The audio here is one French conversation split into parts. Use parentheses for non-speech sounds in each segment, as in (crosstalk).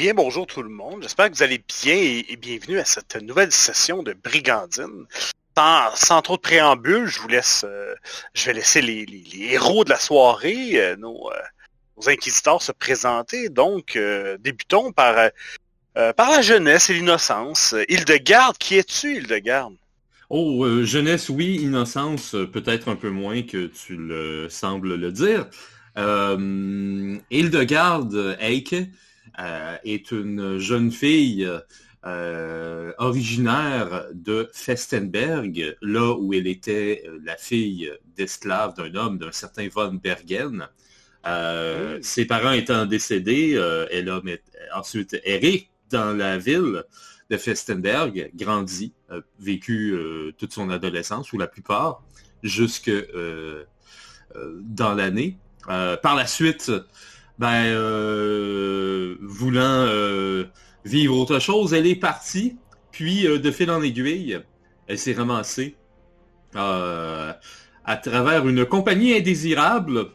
bien bonjour tout le monde. J'espère que vous allez bien et, bienvenue à cette nouvelle session de Brigandine. Sans, trop de préambule, je vous laisse, euh, je vais laisser les, héros de la soirée, euh, nos, inquisiteurs se présenter. Donc, débutons par, par la jeunesse et l'innocence. Hildegarde, qui es-tu, Hildegarde? Oh, jeunesse, oui, innocence, peut-être un peu moins que tu le sembles le dire. Euh, Hildegarde Eike euh, est une jeune fille euh, originaire de Festenberg, là où elle était la fille d'esclave d'un homme, d'un certain von Bergen. Ses parents étant décédés, elle a ensuite erré dans la ville de Festenberg, grandi, vécu toute son adolescence, ou la plupart, jusque dans l'année. Euh, par la suite, ben, euh, voulant euh, vivre autre chose, elle est partie. Puis, de fil en aiguille, elle s'est ramassée à travers une compagnie indésirable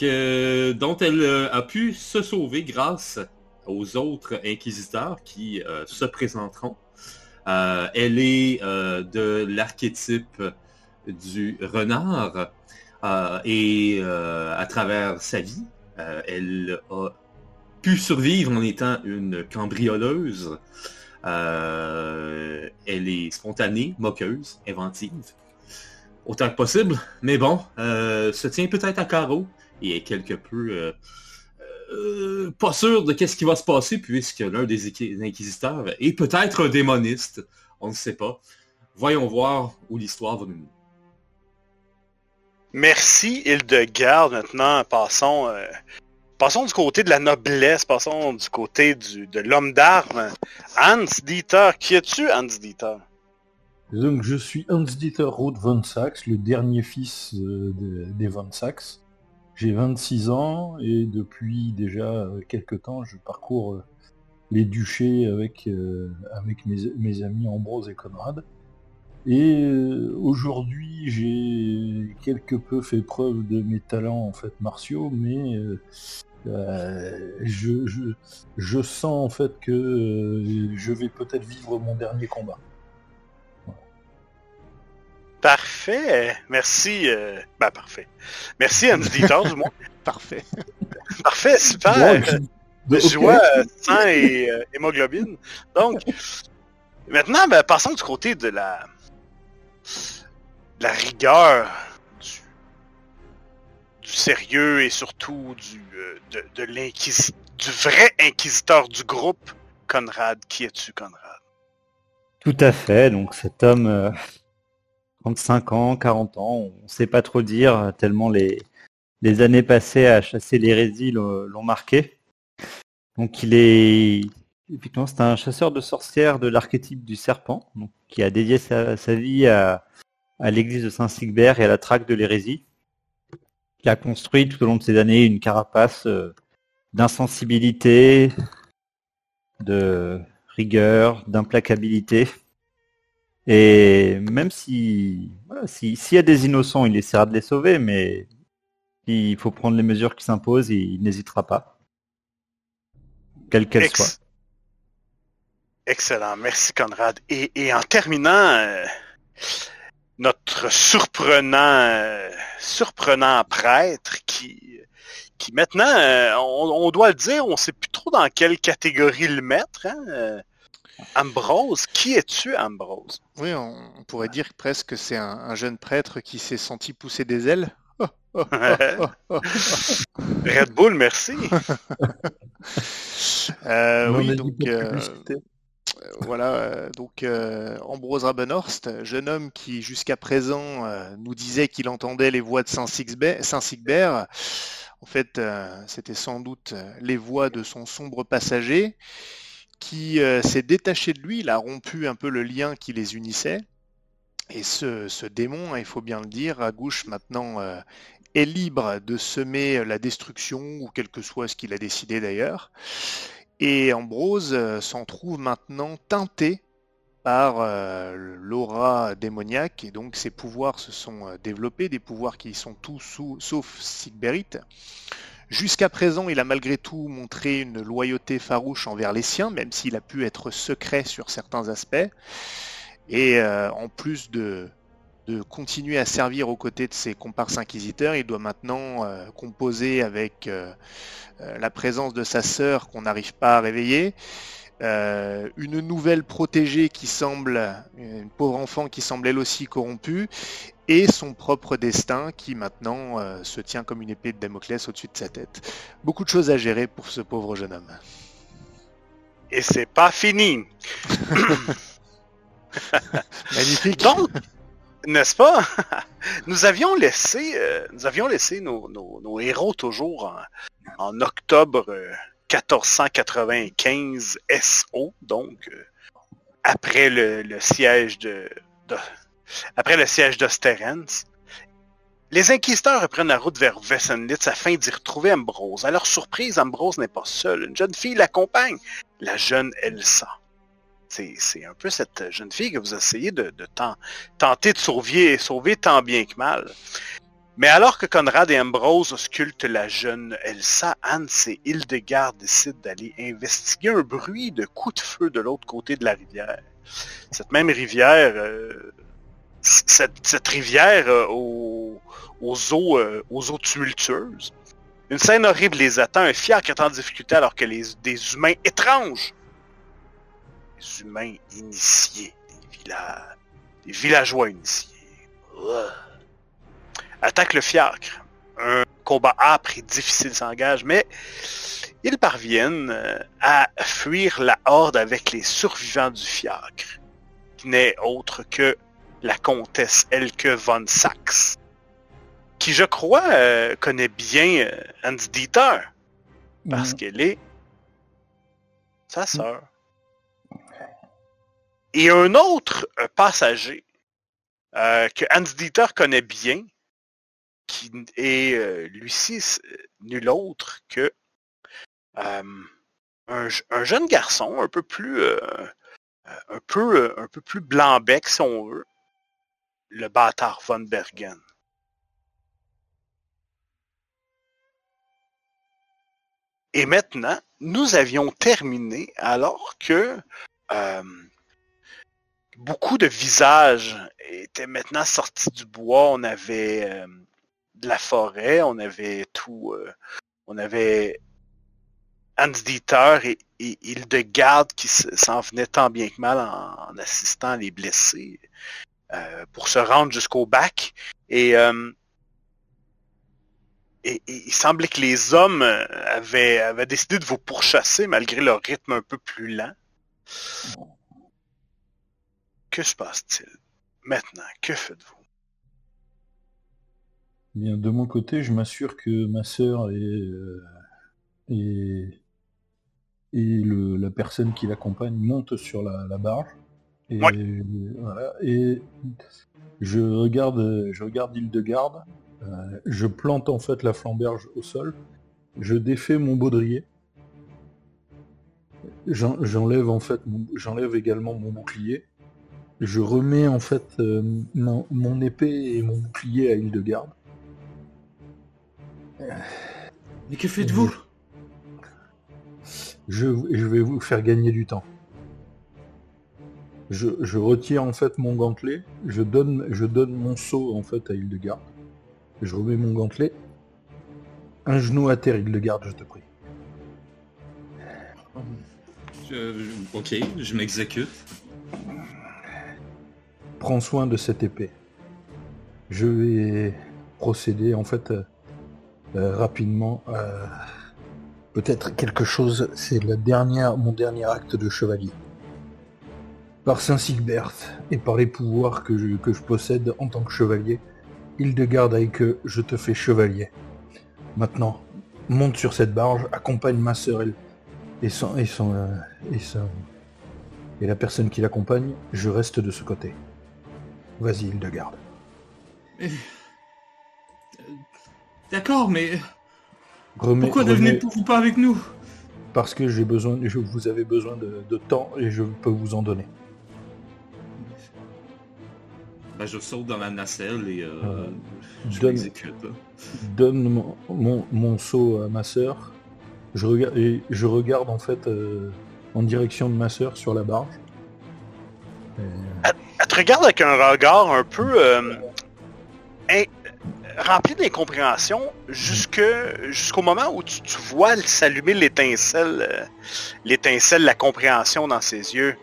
dont elle a pu se sauver grâce aux autres inquisiteurs qui se présenteront. elle est de l'archétype du renard euh, et euh, à travers sa vie, euh, elle a pu survivre en étant une cambrioleuse. elle est spontanée, moqueuse, inventive, autant que possible. Mais bon, se tient peut-être à carreau et est quelque peu pas sûr de qu'est-ce qui va se passer puisque l'un des inquisiteurs est peut-être un démoniste. On ne sait pas. Voyons voir où l'histoire va nous mener. Merci, Hildegarde. Maintenant, passons, euh, passons du côté de la noblesse, passons du côté de l'homme d'armes. Hans Dieter, qui es-tu, Hans Dieter? Donc, je suis Hans Dieter Roth von Sachs, le dernier fils euh, des von Sachs. J'ai 26 ans et depuis déjà euh, quelques temps, je parcours les duchés avec, mes amis Ambrose et Conrad. Et euh, aujourd'hui, j'ai quelque peu fait preuve de mes talents en fait martiaux, mais euh, euh, je, je, je, sens en fait que je vais peut-être vivre mon dernier combat. Parfait, merci. Bah parfait. Merci Andy Dieter du moins. (laughs) parfait. Parfait, super. de joie, sang et hémoglobine. Donc, maintenant, ben, passons du côté de la la rigueur, du, sérieux et surtout du, euh, de, du vrai inquisiteur du groupe, Conrad. Qui es-tu, Conrad? Tout à fait. Donc cet homme, 35 euh, ans, 40 ans, on ne sait pas trop dire, tellement les, les années passées à chasser l'hérésie l'ont marqué. Donc il est, c'est un chasseur de sorcières de l'archétype du serpent, qui a dédié sa, vie à, l'église de Saint-Sigbert et à la traque de l'hérésie. Il a construit tout au long de ces années une carapace euh, d'insensibilité, de rigueur, d'implacabilité. Et même si, s'il y a des innocents, il essaiera de les sauver, mais il faut prendre les mesures qui s'imposent, il n'hésitera pas. Quelles qu'elles soient. Excellent, merci Conrad. Et, en terminant, euh, notre surprenant, euh, surprenant prêtre qui, qui maintenant, euh, on, doit le dire, on ne sait plus trop dans quelle catégorie le mettre. Hein? Ambrose, qui es-tu, Ambrose? Oui, on, pourrait dire presque que c'est un, jeune prêtre qui s'est senti pousser des ailes. Red Bull, merci. (laughs) oui, donc euh, voilà, euh, donc euh, Ambrose Rabenhorst, jeune homme qui jusqu'à présent nous disait qu'il entendait les voix de Saint-Sigbert. En fait, c'était sans doute les voix de son sombre passager qui s'est détaché de lui, il a rompu un peu le lien qui les unissait. Et ce, démon, il faut bien le dire, à gauche maintenant est libre de semer la destruction, ou quel que soit ce qu'il a décidé d'ailleurs. Et Ambrose euh, s'en trouve maintenant teinté par euh, l'aura démoniaque et donc ses pouvoirs se sont euh, développés, des pouvoirs qui sont tous sauf Sigberit, Jusqu'à présent, il a malgré tout montré une loyauté farouche envers les siens, même s'il a pu être secret sur certains aspects. Et en plus de, de continuer à servir aux côtés de ses comparses inquisiteurs, il doit maintenant composer avec la présence de sa sœur qu'on n'arrive pas à réveiller, euh, une nouvelle protégée qui semble, une pauvre enfant qui semble elle aussi corrompue, et son propre destin qui maintenant euh, se tient comme une épée de Damoclès au-dessus de sa tête. Beaucoup de choses à gérer pour ce pauvre jeune homme. Et c'est pas fini. (laughs) (laughs) Magnifique. Donc, n'est-ce pas? (laughs) Nous avions laissé, euh, nous avions laissé nos, héros toujours en, octobre 1495 SO, donc euh, après le, siège de, d'Osterens. Les inquisiteurs reprennent la route vers Wessenlitz afin d'y retrouver Ambrose. À leur surprise, Ambrose n'est pas seul. Une jeune fille l'accompagne, la jeune Elsa. C'est un peu cette jeune fille que vous essayez de, tenter de sauver, sauver tant bien que mal. Mais alors que Conrad et Ambrose auscultent la jeune Elsa, Hans et Hildegard décident d'aller investiguer un bruit de coups de feu de l'autre côté de la rivière. Cette même rivière, euh, cette, rivière euh, aux, eaux, euh, aux eaux tumultueuses. Une scène horrible les attend, un fiacre est en difficulté alors que des humains étranges, des humains initiés, des, villageois initiés, attaque le fiacre. Un combat âpre et difficile s'engage, mais ils parviennent euh, à fuir la horde avec les survivants du fiacre, qui n'est autre que la comtesse Elke von Sachs, qui je crois euh, connaît bien euh, Hans Dieter, parce mhm. qu'elle est sa sœur. Et un autre passager que Hans Dieter connaît bien, qui est euh, lui-ci euh, nul autre que euh, un, jeune garçon un peu plus un peu un peu plus blanc-bec si on veut, le bâtard von Bergen. Et maintenant, nous avions terminé alors que beaucoup de visages étaient maintenant sortis du bois. On avait de la forêt, on avait tout, euh, on avait Hans Dieter et, et Hildegarde qui s'en venaient tant bien que mal en, assistant les blessés euh, pour se rendre jusqu'au bac. Et, euh, et, il semblait que les hommes avaient décidé de vous pourchasser malgré leur rythme un peu plus lent. Que se passe-t-il maintenant? Que faites-vous? Bien, de mon côté, je m'assure que ma sœur et, euh, et, la personne qui l'accompagne montent sur la, barge. Et, et je regarde, je regarde Hildegarde, euh, je plante en fait la flamberge au sol, je défais mon baudrier, j'enlève en fait, j'enlève également mon bouclier, je remets en fait euh, mon, mon, épée et mon bouclier à Hildegarde, mais que faites-vous? Je, vais vous faire gagner du temps. Je, retire en fait mon gantelet, je donne, je donne mon seau en fait à Hildegarde. Je remets mon gantelet. Un genou à terre, Hildegarde, je te prie. ok, je m'exécute. Prends soin de cette épée. Je vais procéder en fait euh, rapidement. Euh, peut-être quelque chose, c'est la dernière, mon dernier acte de chevalier. Par Saint Sigbert et par les pouvoirs que je, possède en tant que chevalier, Hildegarde que je te fais chevalier. Maintenant, monte sur cette barge, accompagne ma sœur et, son, et, son, euh, et, son, et la personne qui l'accompagne, je reste de ce côté. Vas-y, Hildegarde. D'accord, mais pourquoi ne venez-vous pas avec nous? Parce que j'ai besoin, je, vous avez besoin de, temps et je peux vous en donner. Ben, je saute dans la nacelle et euh, je donne, donne mon, mon, mon seau à ma sœur. Je regarde, et je regarde en fait euh, en direction de ma sœur sur la barge. Et, regarde avec un regard un peu euh, in- rempli d'incompréhension jusque jusqu'au moment où tu, tu vois s'allumer l'étincelle, euh, l'étincelle, la compréhension dans ses yeux.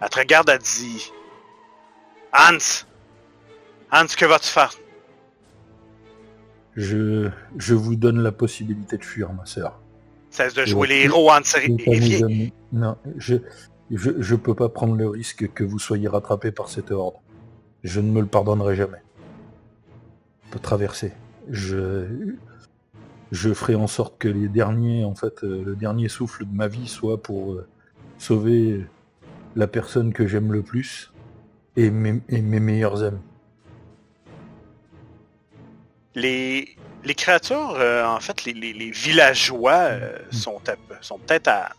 Elle te regarde, elle dit Hans, Hans, que vas-tu faire? Je, je vous donne la possibilité de fuir, ma sœur. Cesse de jouer les héros, Hans, et, Et et. Non, je, je, je peux pas prendre le risque que vous soyez rattrapé par cette horde. Je ne me le pardonnerai jamais. On peut traverser. Je, je ferai en sorte que les derniers, en fait, euh, le dernier souffle de ma vie soit pour euh, sauver la personne que j'aime le plus et mes, et mes meilleurs amis. les, les créatures, euh, en fait, les, les- les villageois euh, sont, à- sont peut-être à,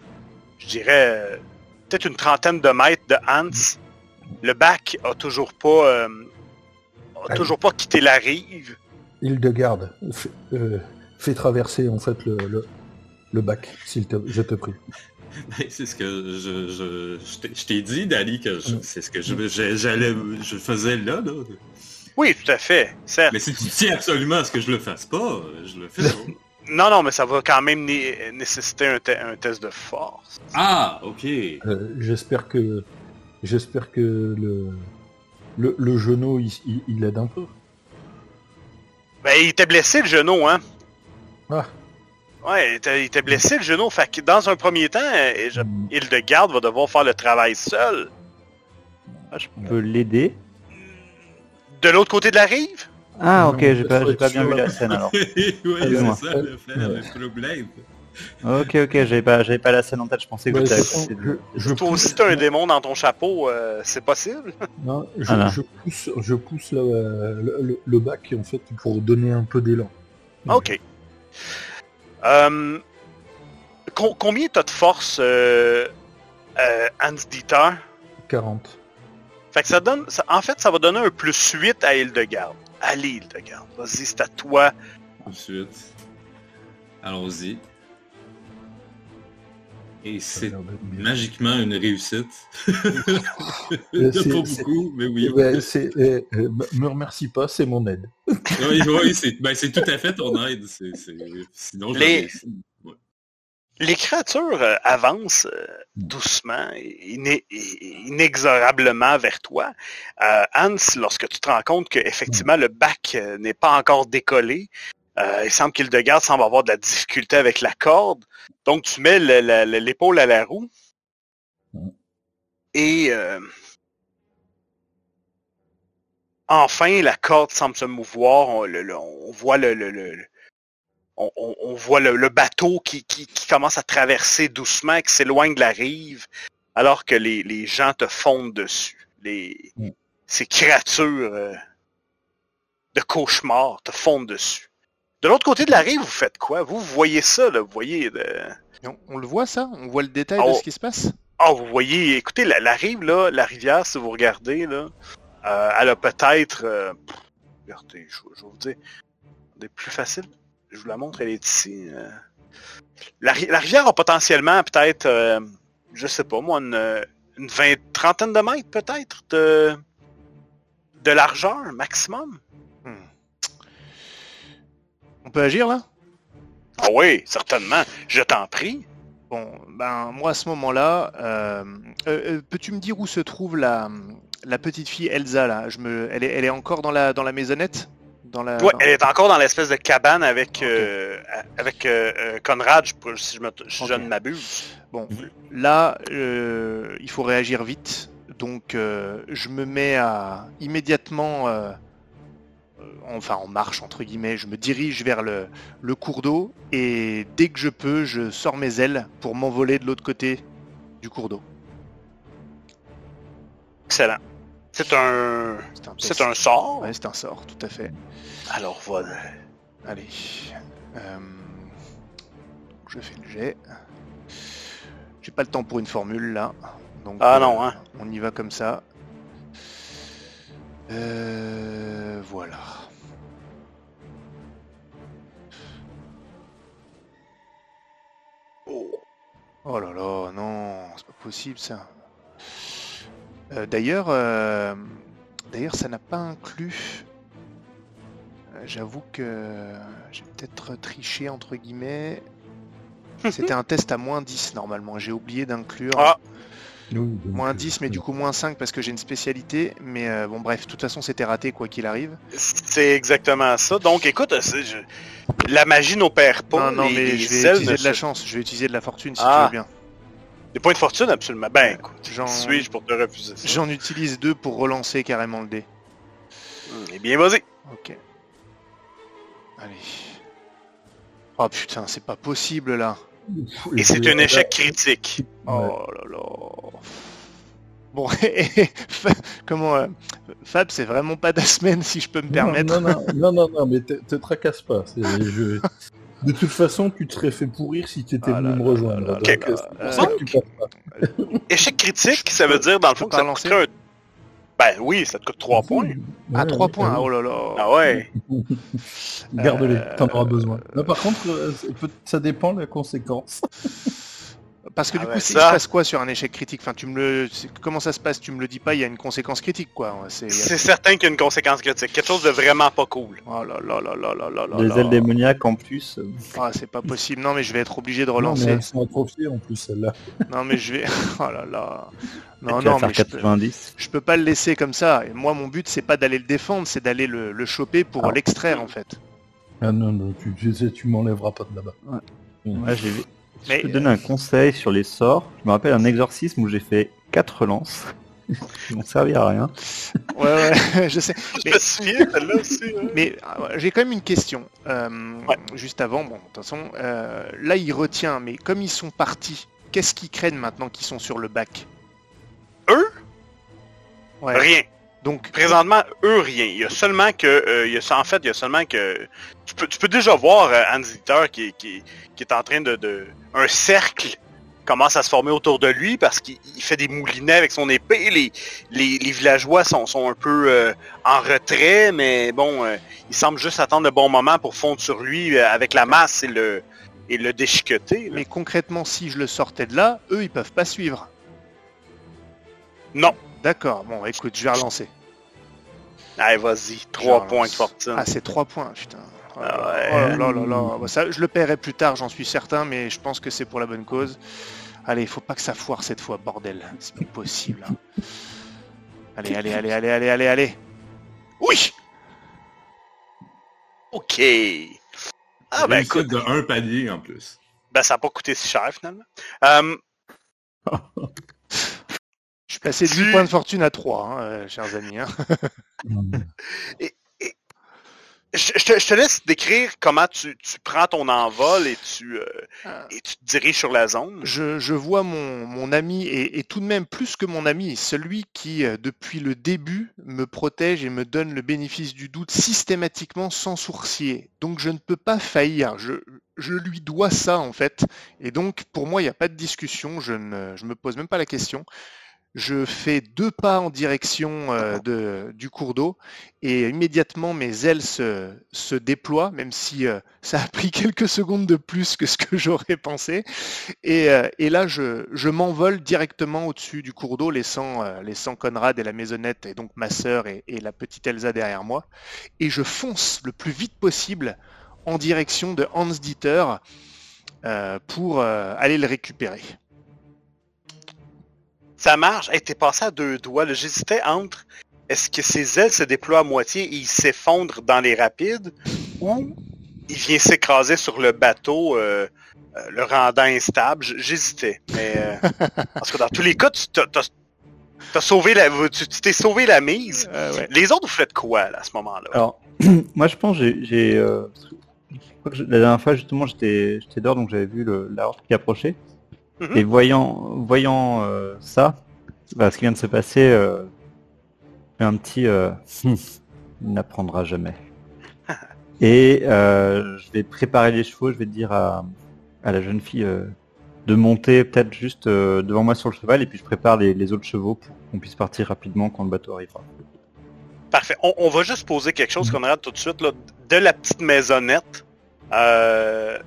je dirais, peut-être une trentaine de mètres de Hans. Le bac a toujours pas, euh, a Ah. toujours pas quitté la rive. Hildegarde, fais, euh, fais traverser en fait le, le, le bac, s'il te, je te prie. Ben, c'est ce que je, je, je t'ai- je t'ai dit, Dali, que Mm. c'est ce que je, je- j'allais, je faisais là, là. Oui, tout à fait, certes. Mais si tu tiens absolument à ce que je le fasse pas, je le fais (laughs) pas. Non, non, mais ça va quand même né- nécessiter un, te- un test de force. Ah, ok. Euh, j'espère que j'espère que le le, le genou il, il- il aide un peu. Ben, il était blessé le genou, hein. Ah. Ouais, il était, il était blessé le genou. Fait que dans un premier temps, euh, je- Mm. Hildegarde va devoir faire le travail seul. On peut l'aider. De l'autre côté de la rive? Ah ok, j'ai pas, pas bien vu la scène alors. (laughs) oui, Excuse-moi. c'est ça le, fait, Ouais. le problème. Ok ok, j'avais pas, j'avais pas la scène en tête, je pensais que Ouais, côté de- je, je Toi pousse, aussi, t'as un démon dans ton chapeau, euh, c'est possible? non, je, Ah, non. je pousse, je pousse la- le, le- le bac en fait pour donner un peu d'élan. Ok. Euh, com- combien t'as de force, euh, euh, Hans Dieter? 40. Fait que ça donne. ça- en fait, ça va donner un plus 8 à Hildegarde. Allez, Hildegarde. Vas-y, c'est à toi. Ensuite, allons-y. Et c'est magiquement une réussite. (laughs) Il (laughs) a pas c'est- beaucoup, mais oui. Ouais, c'est, euh, euh, me remercie pas, c'est mon aide. oui, oui, c'est ben, c'est tout à fait ton aide. c'est c'est- Sinon, je Les-. Les créatures euh, avancent euh, doucement, inexorablement vers toi. Euh, Hans, lorsque tu te rends compte que effectivement le bac n'est pas encore décollé, euh, il semble qu'Hildegarde semble avoir de la difficulté avec la corde. Donc tu mets le- le- le- l'épaule à la roue. Mm. Et euh, enfin, la corde semble se mouvoir. On, le- le- on voit le, le- le- le- on, on- on voit le, le bateau qui, qui- qui commence à traverser doucement, qui s'éloigne de la rive, alors que les, les gens te fondent dessus. Les, Mm. Ces créatures euh, de cauchemar te fondent dessus. De l'autre côté de la rive, vous faites quoi? Vous, vous voyez ça, là, vous voyez... de- Et On, on le voit ça? On voit le détail Oh. de ce qui se passe? Ah, vous voyez, écoutez, la, la rive, là, la rivière, si vous regardez, là, euh, elle a peut-être... euh, pff, regardez, je, je vais vous dire, des plus faciles. Je vous la montre, elle est ici. euh. La, ri- la rivière a potentiellement peut-être, euh, je sais pas moi, une, une vingt, trentaine de mètres peut-être de, de largeur maximum. Hmm. On peut agir là? Ah oui, certainement. Je t'en prie. Bon, ben moi à ce moment-là, euh, euh, euh, peux-tu me dire où se trouve la, la petite fille Elsa là? Je me, elle est, elle est encore dans la dans la maisonnette? Dans la. Ouais, dans- elle est encore dans l'espèce de cabane avec, euh, avec euh, euh, Conrad, si je, me, si je ne m'abuse. Bon, là, euh, il faut réagir vite. Donc, je me mets à immédiatement, enfin en marche entre guillemets, je me dirige vers le, le cours d'eau et dès que je peux, je sors mes ailes pour m'envoler de l'autre côté du cours d'eau. Excellent. C'est un, C'est un, sort. Ouais, c'est un sort, tout à fait. Alors voilà. Allez. Euh, je fais le jet. J'ai pas le temps pour une formule là. Donc, Ah euh, non, hein. On y va comme ça. Euh, voilà. Oh. oh là là, non, c'est pas possible ça. Euh, d'ailleurs, euh, d'ailleurs, ça n'a pas inclus. J'avoue que j'ai peut-être triché entre guillemets. (laughs) C'était un test à moins 10 normalement. J'ai oublié d'inclure. Ah. moins 10, mais du coup moins 5 parce que j'ai une spécialité. Mais euh, bon, bref, de toute façon, c'était raté quoi qu'il arrive. C'est exactement ça. Donc, écoute, la magie n'opère pas. Non, non, mais je vais utiliser de la chance. Je vais utiliser de la fortune si tu ah. veux bien. Des points de fortune, absolument. Ben, écoute, j'en suis-je pour te refuser ça? J'en utilise deux pour relancer carrément le dé. Eh bien, vas-y. Ok. Allez. Oh putain, c'est pas possible là. Et c'est un échec critique. Oh là là. Bon, (laughs) comment euh, Fab, c'est vraiment pas de semaine si je peux me permettre. Non, non, non, non, mais te, tracasse pas. (laughs) De toute façon, tu te serais fait pourrir si tu étais ah venu me rejoindre. Échec critique, ça veut dire dans le fond que ça te un... Ben oui, ça te coûte 3 points. Ah, 3 points, oh là là. Ah ouais. (laughs) Garde-les, t'en auras besoin. par contre, euh, ça dépend de la conséquence. (laughs) Parce que du ah coup, il se passe quoi sur un échec critique Enfin, tu me le, comment ça se passe? Tu me le dis pas. Il y a une conséquence critique, quoi. C'est certain qu'il y a une conséquence critique. Quelque chose de vraiment pas cool. Oh là là là là là là Les ailes démoniaques en plus. Ah, c'est pas possible. Non, mais je vais être obligé de relancer. Non, mais trophée en plus celle-là. non, mais je vais. (laughs) (laughs) Oh là là. Non, non, mais 90. Je, peux... pas le laisser comme ça. Et moi, mon but, c'est pas d'aller le défendre, c'est d'aller le, choper pour ah. l'extraire, en fait. Ah non, non, tu, tu, tu m'enlèveras pas de là-bas. Ouais. j'ai vu. Je peux donner un conseil sur les sorts. Je me rappelle un exorcisme où j'ai fait 4 relances. (laughs) Ils m'ont servi à rien. Ouais, ouais, (laughs) je sais. Mais, euh, j'ai quand même une question. Euh, juste avant, bon, de toute façon, euh, là, il retient, mais comme ils sont partis, qu'est-ce qu'ils craignent maintenant qu'ils sont sur le bac? Eux? Rien. Donc présentement, eux rien. Il y a seulement que, il y a, en fait, il y a seulement que tu peux, tu peux déjà voir Hans qui, qui, qui, est en train de, de un cercle commence à se former autour de lui parce qu'il fait des moulinets avec son épée. Les, les, villageois sont, sont, un peu euh, en retrait, mais bon, euh, il semble juste attendre le bon moment pour fondre sur lui euh, avec la masse et le, et le déchiqueter. Mais concrètement, si je le sortais de là, eux, ils peuvent pas suivre. Non. D'accord, bon, écoute, je vais relancer. Allez, vas-y, trois points de fortune. Ah, c'est trois points, putain. Ah oh là là là bah, ça, je le paierai plus tard, j'en suis certain, mais je pense que c'est pour la bonne cause. Allez, il faut pas que ça foire cette fois, bordel. C'est pas possible. Hein. Allez, allez, allez, allez, allez, allez, allez. Oui Ok. Ah ben écoute. de un palier en plus. Ben ça n'a pas coûté si cher finalement. Euh, (laughs) je suis passé de 8 points de fortune à 3, hein, euh, chers amis. Hein. (laughs) et, je, te, laisse décrire comment tu, prends ton envol et tu, euh, ah. et tu te diriges sur la zone. Je, vois mon, mon ami, et, tout de même plus que mon ami, celui qui, euh, depuis le début, me protège et me donne le bénéfice du doute systématiquement sans sourcier. Donc je ne peux pas faillir. Je, je lui dois ça, en fait. Et donc, pour moi, il n'y a pas de discussion. Je ne je me pose même pas la question je fais deux pas en direction euh, de, du cours d'eau et immédiatement mes ailes se, se déploient, même si euh, ça a pris (laughs) quelques secondes de plus que ce que (laughs) j'aurais pensé. Et, euh, et, là, je, je m'envole directement au-dessus du cours d'eau, laissant, laissant Conrad et la maisonnette, et donc ma sœur et, et, la petite Elsa derrière moi. Et je fonce le plus vite possible en direction de Hans Dieter pour aller le récupérer ça marche. Elle était passé à deux doigts. J'hésitais entre est-ce que ses ailes se déploient à moitié et il s'effondre dans les rapides ou il vient s'écraser sur le bateau, euh, euh, le rendant instable. J'hésitais. Mais euh, (laughs) parce que dans tous les cas, tu t'as sauvé la, tu t'es sauvé la mise. Les autres, vous faites quoi à ce moment-là? Alors, (clears throat) moi, je pense, j'ai, la dernière fois justement, j'étais, j'étais dehors, donc j'avais vu le, la horde qui approchait. Et mhm. voyant, voyant euh, ça, bah, ce qui vient de se passer, euh, un petit euh, il n'apprendra jamais. (laughs) Et je vais préparer les chevaux, je vais dire à, la jeune fille de monter peut-être juste devant moi sur le cheval et puis je prépare les, autres chevaux pour qu'on puisse partir rapidement quand le bateau arrivera. Parfait. On, va juste poser quelque chose, qu'on regarde tout de suite. Là. De la petite maisonnette, euh,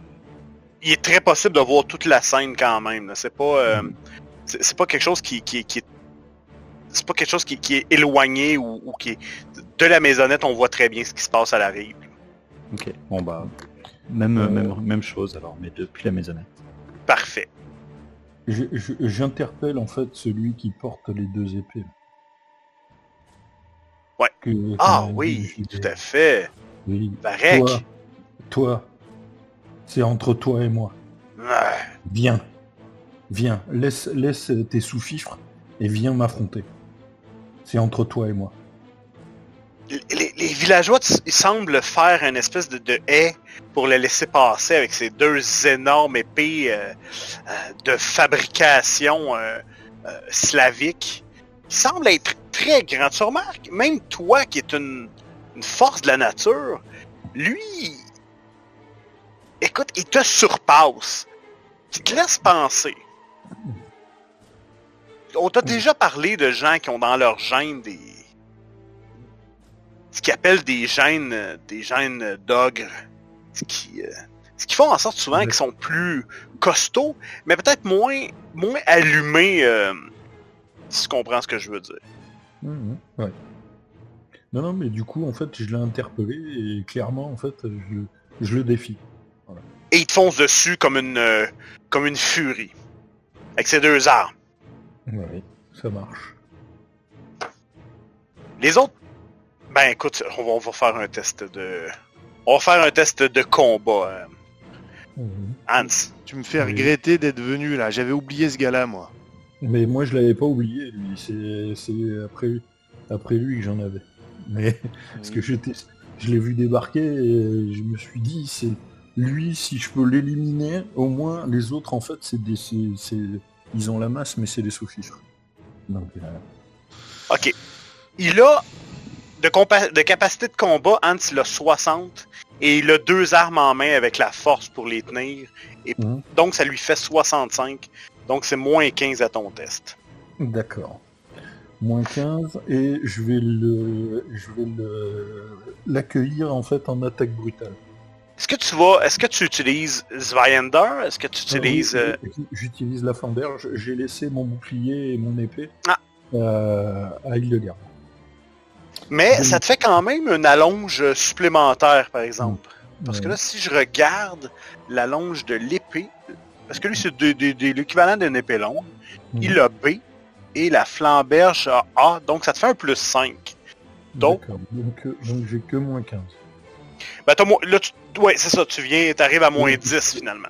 il est très possible de voir toute la scène quand même. C'est pas, euh, c'est pas quelque chose qui, qui, qui c'est pas quelque chose qui, qui est éloigné ou, ou, qui est... De la maisonnette, on voit très bien ce qui se passe à la rive. Ok, bon bah, même, euh, même, même chose alors, mais depuis la maisonnette. Parfait. J'interpelle en fait celui qui porte les deux épées. Ouais. ah oui, tout à fait. Oui. Toi, toi c'est entre toi et moi. Viens. Viens. Laisse, laisse tes sous-fifres et viens m'affronter. C'est entre toi et moi. Les, villageois, ils semblent faire une espèce de, haie pour le laisser passer avec ces deux énormes épées euh, euh, de fabrication euh, slavique. Ils semblent être très grands. Tu remarques, même toi qui es une, une force de la nature, lui, écoute, il te surpasse. Tu te laisse penser. On t'a déjà parlé de gens qui ont dans leur gène des. ce qu'ils appellent des gènes, des gènes d'ogre. Ce qui, euh, ce qui font en sorte souvent qu'ils sont plus costauds, mais peut-être moins, moins allumés, euh, si tu comprends ce que je veux dire. Non, non, mais du coup, en fait, je l'ai interpellé et clairement, en fait, je, je le défie et il te fonce dessus comme une, euh, comme une furie. Avec ses deux armes. Oui, ça marche. Les autres, ben écoute, on va, faire un test de, on va faire un test de combat. Euh. Mhm. Hans. Tu me fais regretter d'être venu là. J'avais oublié ce gars-là, moi. Mais moi, je l'avais pas oublié, lui. C'est après, après lui que j'en avais. Mais (laughs) parce que je l'ai vu débarquer et je me suis dit, c'est lui, si je peux l'éliminer, au moins les autres, en fait, c'est des, ils ont la masse, mais c'est des sous-fifres. Donc, euh, Ok. Il a de, de, capacité de combat, Hans, il a 60 et il a deux armes en main avec la force pour les tenir. Et mhm. donc, ça lui fait 65. Donc, c'est moins 15 à ton test. D'accord. Moins 15 et je vais le, je vais l'accueillir en fait en attaque brutale. Est-ce que tu vas, est-ce que tu utilises Zweiender Est-ce que tu ah utilises... Euh, j'utilise la Fender. J'ai laissé mon bouclier et mon épée ah. euh, à Île-de-Garde. Mais ça te fait quand même une allonge supplémentaire, par exemple. Parce que là, si je regarde l'allonge de l'épée, parce que lui, c'est l'équivalent d'une épée longue, il a B et la flamberge a A, donc ça te fait un plus 5. Donc, donc, euh, donc j'ai que moins 15. Ben, là, tu... ouais, c'est ça, tu viens, t'arrives à moins 10 finalement.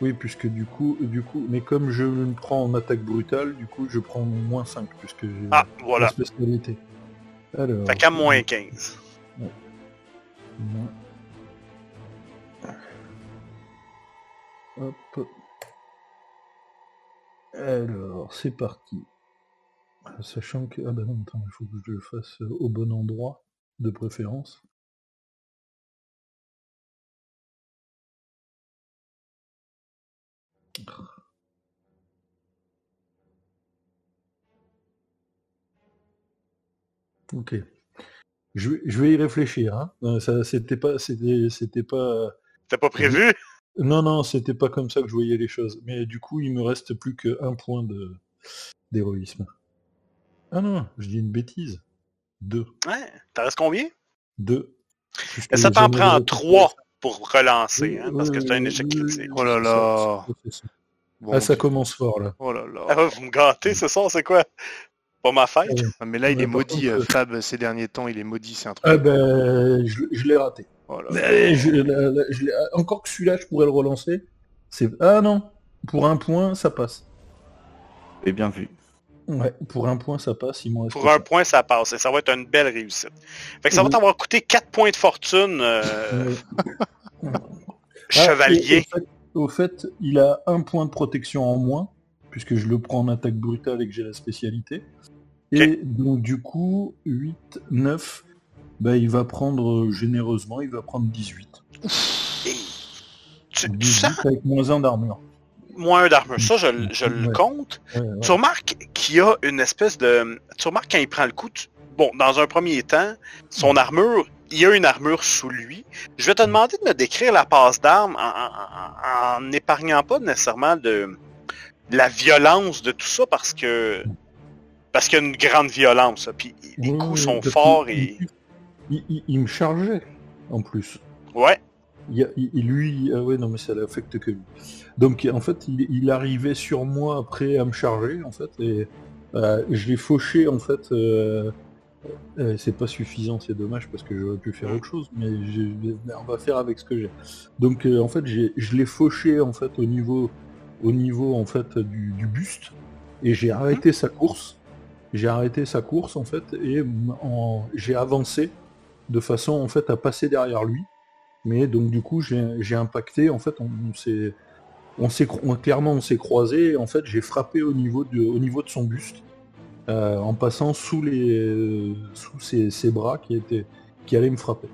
Oui, puisque du coup, du coup, mais comme je me prends en attaque brutale, du coup, je prends moins 5, puisque j'ai ah, voilà. la spécialité. Alors, fait qu'à moins 15. Ouais. Hop. Alors, c'est parti. Sachant que... Ah bah non, attends, il faut que je le fasse au bon endroit, de préférence. Ok. Je, vais y réfléchir. Hein. Euh, ça, c'était pas, c'était, c'était pas. T'as pas prévu? Non, non, c'était pas comme ça que je voyais les choses. Mais du coup, il me reste plus qu'un point de d'héroïsme. Ah non, je dis une bêtise. Deux. Ouais. T'en restes combien? Deux. ça t'en prend trois pour relancer, hein, parce que c'est un échec critique. Oh là là ah, ça commence fort là. Oh là là. Ah, vous me gâtez ce soir, c'est quoi? Pas ma fête? Ah, Mais là, il est maudit, euh, Fab, ces derniers temps, il est maudit, c'est un truc. Ah ben, je, l'ai raté. Oh encore que celui-là, je pourrais le relancer. C'est Ah non, pour un point, ça passe. Et bien vu. Ouais, pour un point, ça passe. pour un point, ça passe. Et ça va être une belle réussite. Fait que ça va t'avoir coûté 4 points de fortune, euh... (laughs) chevalier. Au fait, il a un point de protection en moins, puisque je le prends en attaque brutale et que j'ai la spécialité. Et donc du coup, 8, 9, bah, il va prendre généreusement, il va prendre 18. Tu, 18 avec moins 1 d'armure. Moins 1 d'armure, ça je, le compte. Tu remarques qu'il y a une espèce de... Tu remarques quand il prend le coup, bon, dans un premier temps, son armure, il y a une armure sous lui. Je vais te demander de me décrire la passe d'armes en n'épargnant pas nécessairement de, la violence de tout ça parce que parce qu'il y a une grande violence. Puis les coups sont forts et. Il, me chargeait en plus. Ouais. Il, lui, ah ouais, non mais ça l'affecte que lui. Donc en fait, il, arrivait sur moi après à me charger en fait et euh, je l'ai fauché en fait. Euh, euh, c'est pas suffisant, c'est dommage parce que j'aurais pu faire autre chose, mais on va faire avec ce que j'ai. Donc en fait, je l'ai fauché en fait au niveau au niveau en fait du, buste et j'ai arrêté sa course. J'ai arrêté sa course en fait et j'ai avancé de façon en fait à passer derrière lui. Mais donc du coup j'ai impacté en fait on, s'est on s'est clairement on s'est croisé en fait j'ai frappé au niveau de au niveau de son buste euh, en passant sous les sous ses, bras qui étaient qui allaient me frapper.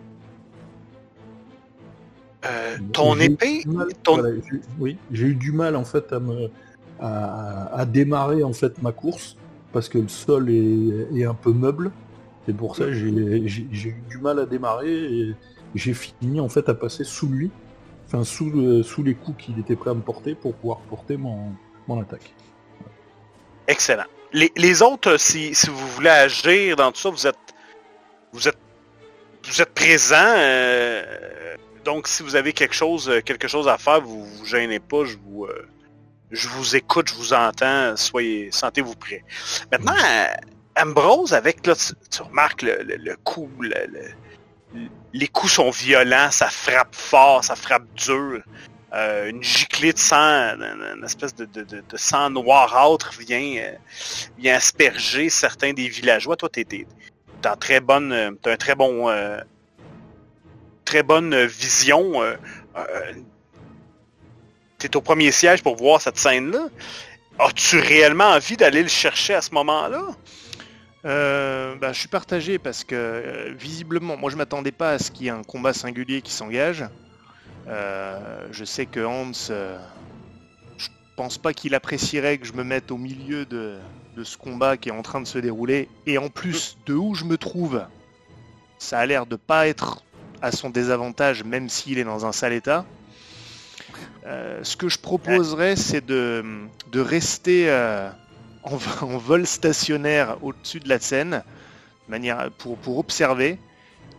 Euh, ton épée Oui, j'ai eu du mal en fait à me à, démarrer en fait ma course parce que le sol est, un peu meuble. C'est pour ça que j'ai eu du mal à démarrer et j'ai fini en fait à passer sous lui, enfin sous, sous les coups qu'il était prêt à me porter pour pouvoir porter mon, mon attaque. Excellent. Les, autres, si, si, vous voulez agir dans tout ça, vous êtes vous êtes vous êtes présent. Euh, donc, si vous avez quelque chose, euh, quelque chose à faire, vous vous gênez pas, je vous, euh, je vous écoute, je vous entends, soyez, sentez-vous prêts. Maintenant, Ambrose, avec, là, tu, remarques le, coup, les coups sont violents, ça frappe fort, ça frappe dur. Euh, une giclée de sang, une, espèce de, sang noirâtre vient, vient asperger certains des villageois. Toi, t'es, t'es, très bonne, t'as un très bon, très bonne vision. Euh, euh, tu es au premier siège pour voir cette scène-là. As-tu réellement envie d'aller le chercher à ce moment-là? Euh, ben, je suis partagé parce que visiblement, moi je m'attendais pas à ce qu'il y ait un combat singulier qui s'engage. je sais que Hans, je pense pas qu'il apprécierait que je me mette au milieu de, ce combat qui est en train de se dérouler. Et en plus, de où je me trouve, ça a l'air de pas être à son désavantage, même s'il est dans un sale état. Euh, ce que je proposerais, c'est de, rester euh, (laughs) en, vol stationnaire au-dessus de la scène, manière, pour, pour, observer,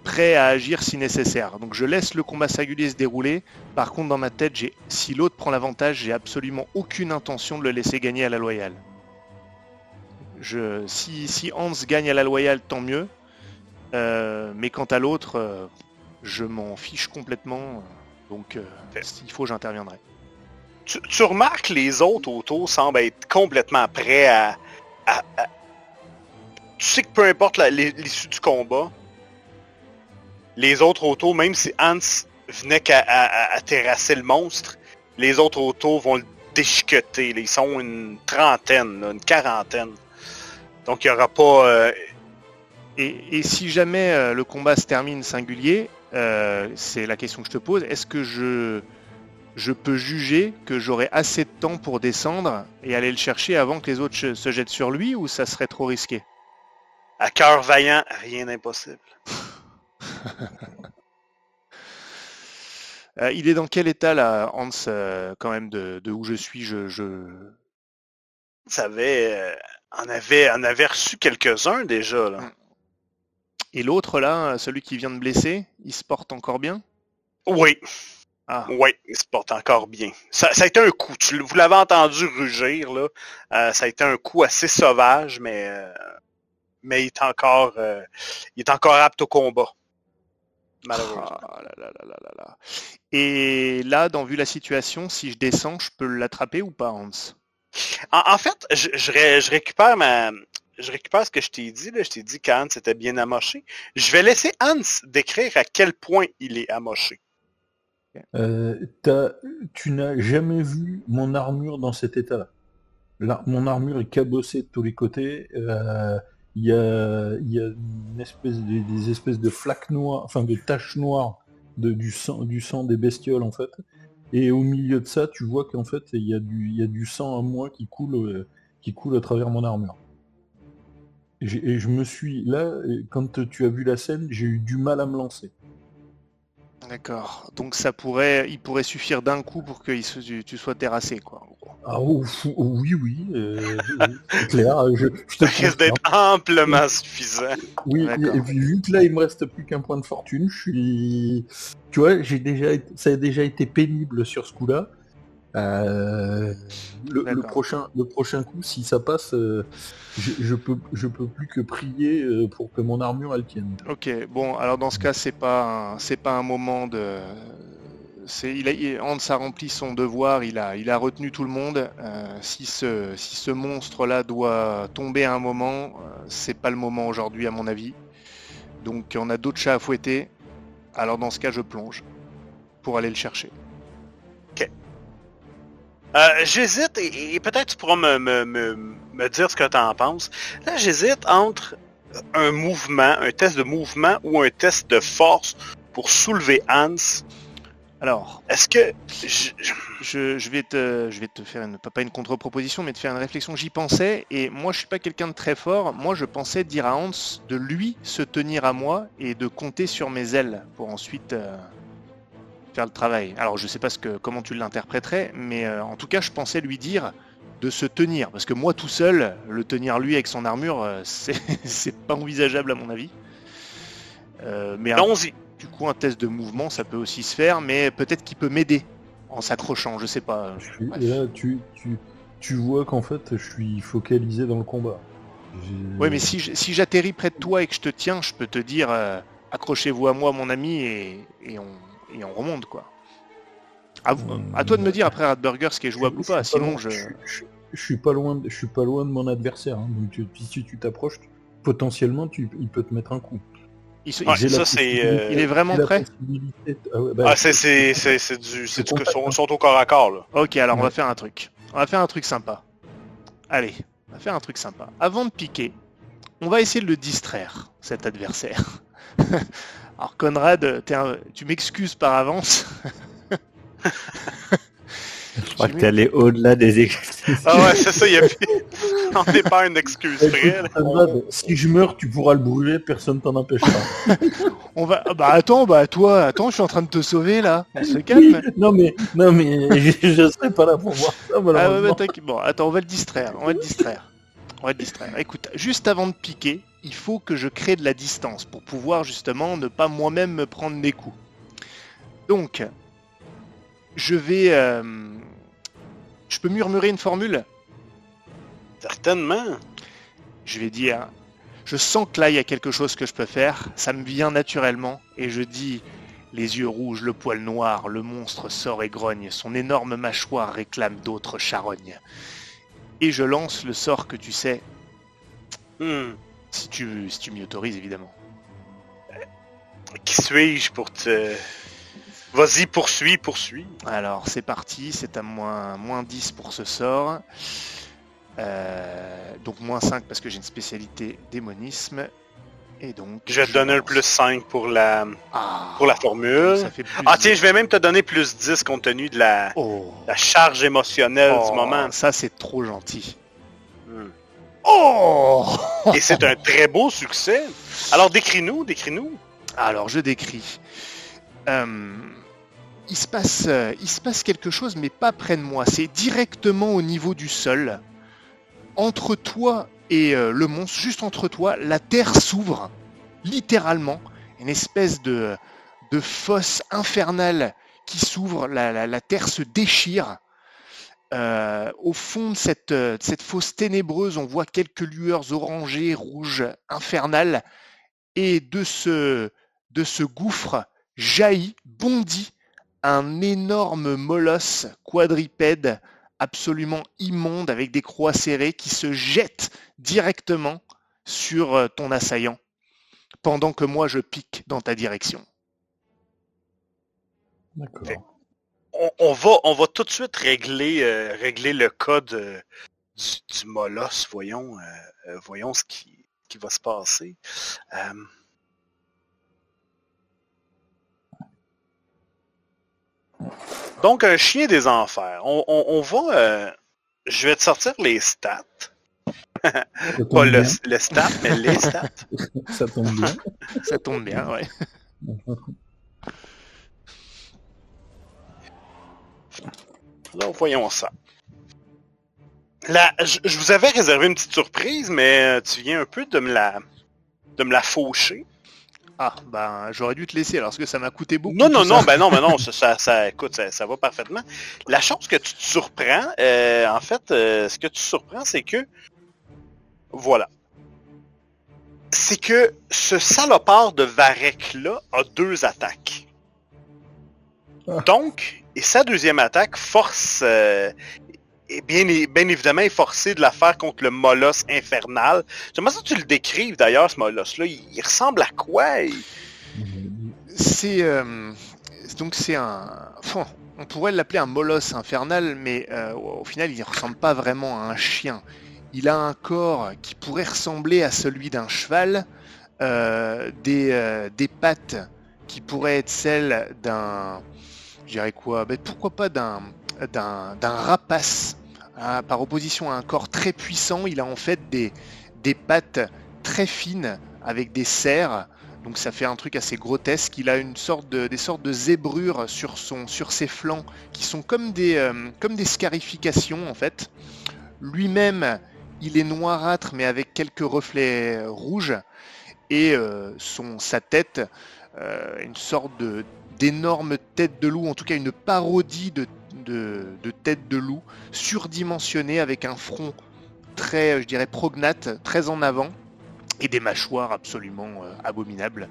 prêt à agir si nécessaire. Donc je laisse le combat singulier se dérouler. Par contre, dans ma tête, si l'autre prend l'avantage, j'ai absolument aucune intention de le laisser gagner à la loyale. Je, si, si Hans gagne à la loyale, tant mieux. Euh, mais quant à l'autre, je m'en fiche complètement. Donc, euh, s'il faut, j'interviendrai. Tu, remarques que les autres autos semblent être complètement prêts à, Tu sais que peu importe l'issue du combat, les autres autos, même si Hans venait qu'à à, terrasser le monstre, les autres autos vont le déchiqueter. Ils sont une trentaine, une quarantaine. Donc il n'y aura pas... Euh, et, si jamais euh, le combat se termine singulier, euh, c'est la question que je te pose. Est-ce que je, je peux juger que j'aurai assez de temps pour descendre et aller le chercher avant que les autres se jettent sur lui ou ça serait trop risqué? À cœur vaillant, rien d'impossible. (laughs) Euh, il est dans quel état là, Hans, euh, quand même, de, où je suis? Je, je... avait, on avait, on avait reçu quelques-uns déjà. Là. Hmm. Et l'autre là, celui qui vient de blesser, il se porte encore bien? Oui. Ah. Oui, il se porte encore bien. Ça, a été un coup. vous l'avez entendu rugir là. Euh, ça a été un coup assez sauvage, mais euh, mais il est encore euh, il est encore apte au combat. Malheureusement. Ah, Et là, dans vu la situation, si je descends, je peux l'attraper ou pas, Hans? En, fait, je, je, récupère ma, je récupère ce que je t'ai dit. Là. Je t'ai dit qu'Hans était bien amoché. Je vais laisser Hans décrire à quel point il est amoché. Euh, tu n'as jamais vu mon armure dans cet état-là. mon armure est cabossée de tous les côtés. Euh, il y, a, une espèce des espèces de flaques noires, enfin de taches noires du, sang, des bestioles en fait. Et au milieu de ça, tu vois qu'en fait, il y, a du, sang à moi euh, qui coule à travers mon armure. et je me suis là, quand tu as vu la scène, j'ai eu du mal à me lancer. D'accord. Donc ça pourrait, il pourrait suffire d'un coup pour que tu, sois terrassé, quoi. Ah oui, oui, euh, c'est clair. Je, je risque d'être (laughs) amplement suffisant. Oui, et puis vu que là il me reste plus qu'un point de fortune, je suis, tu vois, j'ai déjà, ça a déjà été pénible sur ce coup-là. Euh, le, prochain, le prochain coup, si ça passe, euh, je, peux, je peux plus que prier euh, pour que mon armure elle tienne. Ok, bon, alors dans ce cas, c'est pas, c'est pas un moment de. C'est, il a, Hans a rempli son devoir, il a, il a retenu tout le monde. si ce, si ce monstre-là doit tomber à un moment, c'est pas le moment aujourd'hui à mon avis. Donc on a d'autres chats à fouetter. Alors dans ce cas, je plonge pour aller le chercher. Euh, j'hésite, et, peut-être tu pourras me, me, me, dire ce que tu en penses. Là, j'hésite entre un mouvement, un test de mouvement ou un test de force pour soulever Hans. Alors, est-ce que je, je, vais te, je vais te faire une, pas une contre-proposition, mais te faire une réflexion. J'y pensais, et moi, je suis pas quelqu'un de très fort. Moi, je pensais dire à Hans de lui se tenir à moi et de compter sur mes ailes pour ensuite. Euh, faire le travail. Alors je sais pas ce que, comment tu l'interpréterais, mais euh, en tout cas je pensais lui dire de se tenir, parce que moi tout seul, le tenir lui avec son armure, euh, (laughs) c'est pas envisageable à mon avis. Euh, mais Allons-y. Du coup un test de mouvement ça peut aussi se faire, mais peut-être qu'il peut m'aider en s'accrochant, je sais pas. là tu, tu, tu vois qu'en fait je suis focalisé dans le combat. Oui mais si, si j'atterris près de toi et que je te tiens, je peux te dire accrochez-vous à moi mon ami et, et on, et on remonte quoi. À, toi de me dire après Radburger ce qui est jouable ou pas, sinon je... Je, suis pas loin, de, je suis pas loin de mon adversaire. Hein. Donc si tu t'approches, potentiellement tu, il peut te mettre un coup. Il, ça, euh, il est vraiment prêt Ah, bah, ah c'est du, c'est du, sont, sont, au corps à corps là. Ok, alors on va faire un truc. On va faire un truc sympa. Allez, on va faire un truc sympa. Avant de piquer, on va essayer de le distraire, cet adversaire. (laughs) Alors Conrad, tu m'excuses par avance. Je crois que t'es allé au-delà des excuses. Ah ouais, c'est ça, il y a (laughs) On n'est pas une excuse si je meurs, tu pourras le brûler, personne t'en empêchera. (laughs) On va. Bah attends, bah toi, attends, je suis en train de te sauver là. On se calme. non mais, non mais, (laughs) je, serai pas là pour voir ça. Ah ouais, bah, bon, attends, on va le distraire. On va le distraire. On va le distraire. Écoute, juste avant de piquer, il faut que je crée de la distance pour pouvoir justement ne pas moi-même me prendre des coups. Donc, je vais... Euh, je peux murmurer une formule? Certainement. Je vais dire, je sens que là il y a quelque chose que je peux faire, ça me vient naturellement, et je dis, les yeux rouges, le poil noir, le monstre sort et grogne, son énorme mâchoire réclame d'autres charognes. Et je lance le sort que tu sais. Hmm. Si tu, si tu m'y autorises, évidemment. Qui suis-je pour te... Vas-y, poursuis, poursuis. Alors, c'est parti, c'est à moins, moins 10 pour ce sort. Euh, donc moins 5 parce que j'ai une spécialité démonisme. Et donc. Je vais te donner le plus 5 pour la, ah, pour la formule. ah tiens, je vais même te donner plus 10 compte tenu de la, oh. la charge émotionnelle du oh, moment. Ça, c'est trop gentil. Oh Et c'est un très beau succès. Alors décris-nous, décris-nous. Alors je décris. Euh, il, se passe, euh, il se passe quelque chose, mais pas près de moi. C'est directement au niveau du sol. Entre toi et euh, le monstre, juste entre toi, la terre s'ouvre, littéralement. Une espèce de, de fosse infernale qui s'ouvre, la, la terre se déchire. Euh, au fond euh, de cette, fosse ténébreuse, on voit quelques lueurs orangées, rouges, infernales, et de ce, gouffre jaillit, bondit un énorme molosse quadripède absolument immonde avec des croix serrées qui se jette directement sur euh, ton assaillant pendant que moi je pique dans ta direction. On, va, on va tout de suite régler, euh, régler le code euh, du, molosse. Voyons, euh, voyons ce qui, qui, va se passer. Donc, un chien des enfers. On, on, va... je vais te sortir les stats Pas le, le, stat, mais les (laughs) stats. Ça tombe bien. Ça tombe bien, ouais. Alors, voyons ça. Là, je, je, vous avais réservé une petite surprise, mais euh, tu viens un peu de me la, de me la faucher. Ah, ben, j'aurais dû te laisser, alors, parce que ça m'a coûté beaucoup. Non, non, non, ben non, ben non, (laughs) ça, ça, ça écoute, ça, ça, va parfaitement. La chose que tu te surprends, euh, en fait, euh, ce que tu te surprends, c'est que, voilà. C'est que ce salopard de Varek-là a deux attaques. Donc, et sa deuxième attaque force, euh, et bien, bien évidemment, est forcé de la faire contre le molosse infernal. J'aimerais ça que tu le décrives d'ailleurs, ce molosse-là. Il, ressemble à quoi? C'est euh, donc c'est un. on pourrait l'appeler un molosse infernal, mais euh, au final, il ne ressemble pas vraiment à un chien. Il a un corps qui pourrait ressembler à celui d'un cheval, des, des pattes qui pourraient être celles d'un. Je dirais quoi ben, Pourquoi pas d'un d'un rapace ah, par opposition à un corps très puissant, il a en fait des, des pattes très fines avec des serres. Donc ça fait un truc assez grotesque. Il a une sorte de, des sortes de zébrures sur, son, sur ses flancs qui sont comme des, euh, comme des scarifications en fait. Lui-même, il est noirâtre mais avec quelques reflets rouges. Et euh, son, sa tête, euh, une sorte de, d'énorme tête de loup, en tout cas une parodie de de, tête de loup, surdimensionné avec un front très, je dirais, prognate, très en avant, et des mâchoires absolument euh, abominables.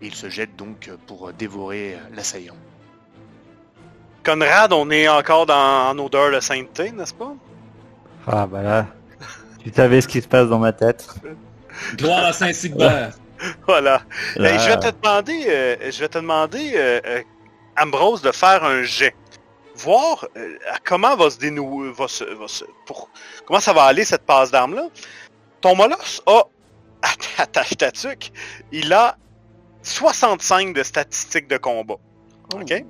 Et il se jette donc pour dévorer l'assaillant. Conrad, on est encore dans, en odeur de sainteté, n'est-ce pas? Ah bah là, tu savais ce qui se passe dans ma tête. Gloire à Saint-Sigbert. (laughs) voilà. je vais te demander, euh, je vais te demander, euh, Ambrose, de faire un jet voir euh, comment va se dénouer, va se, va se, pour, comment ça va aller cette passe d'armes-là. Ton molosse a, (laughs) attache ta il a 65 de statistiques de combat. OK?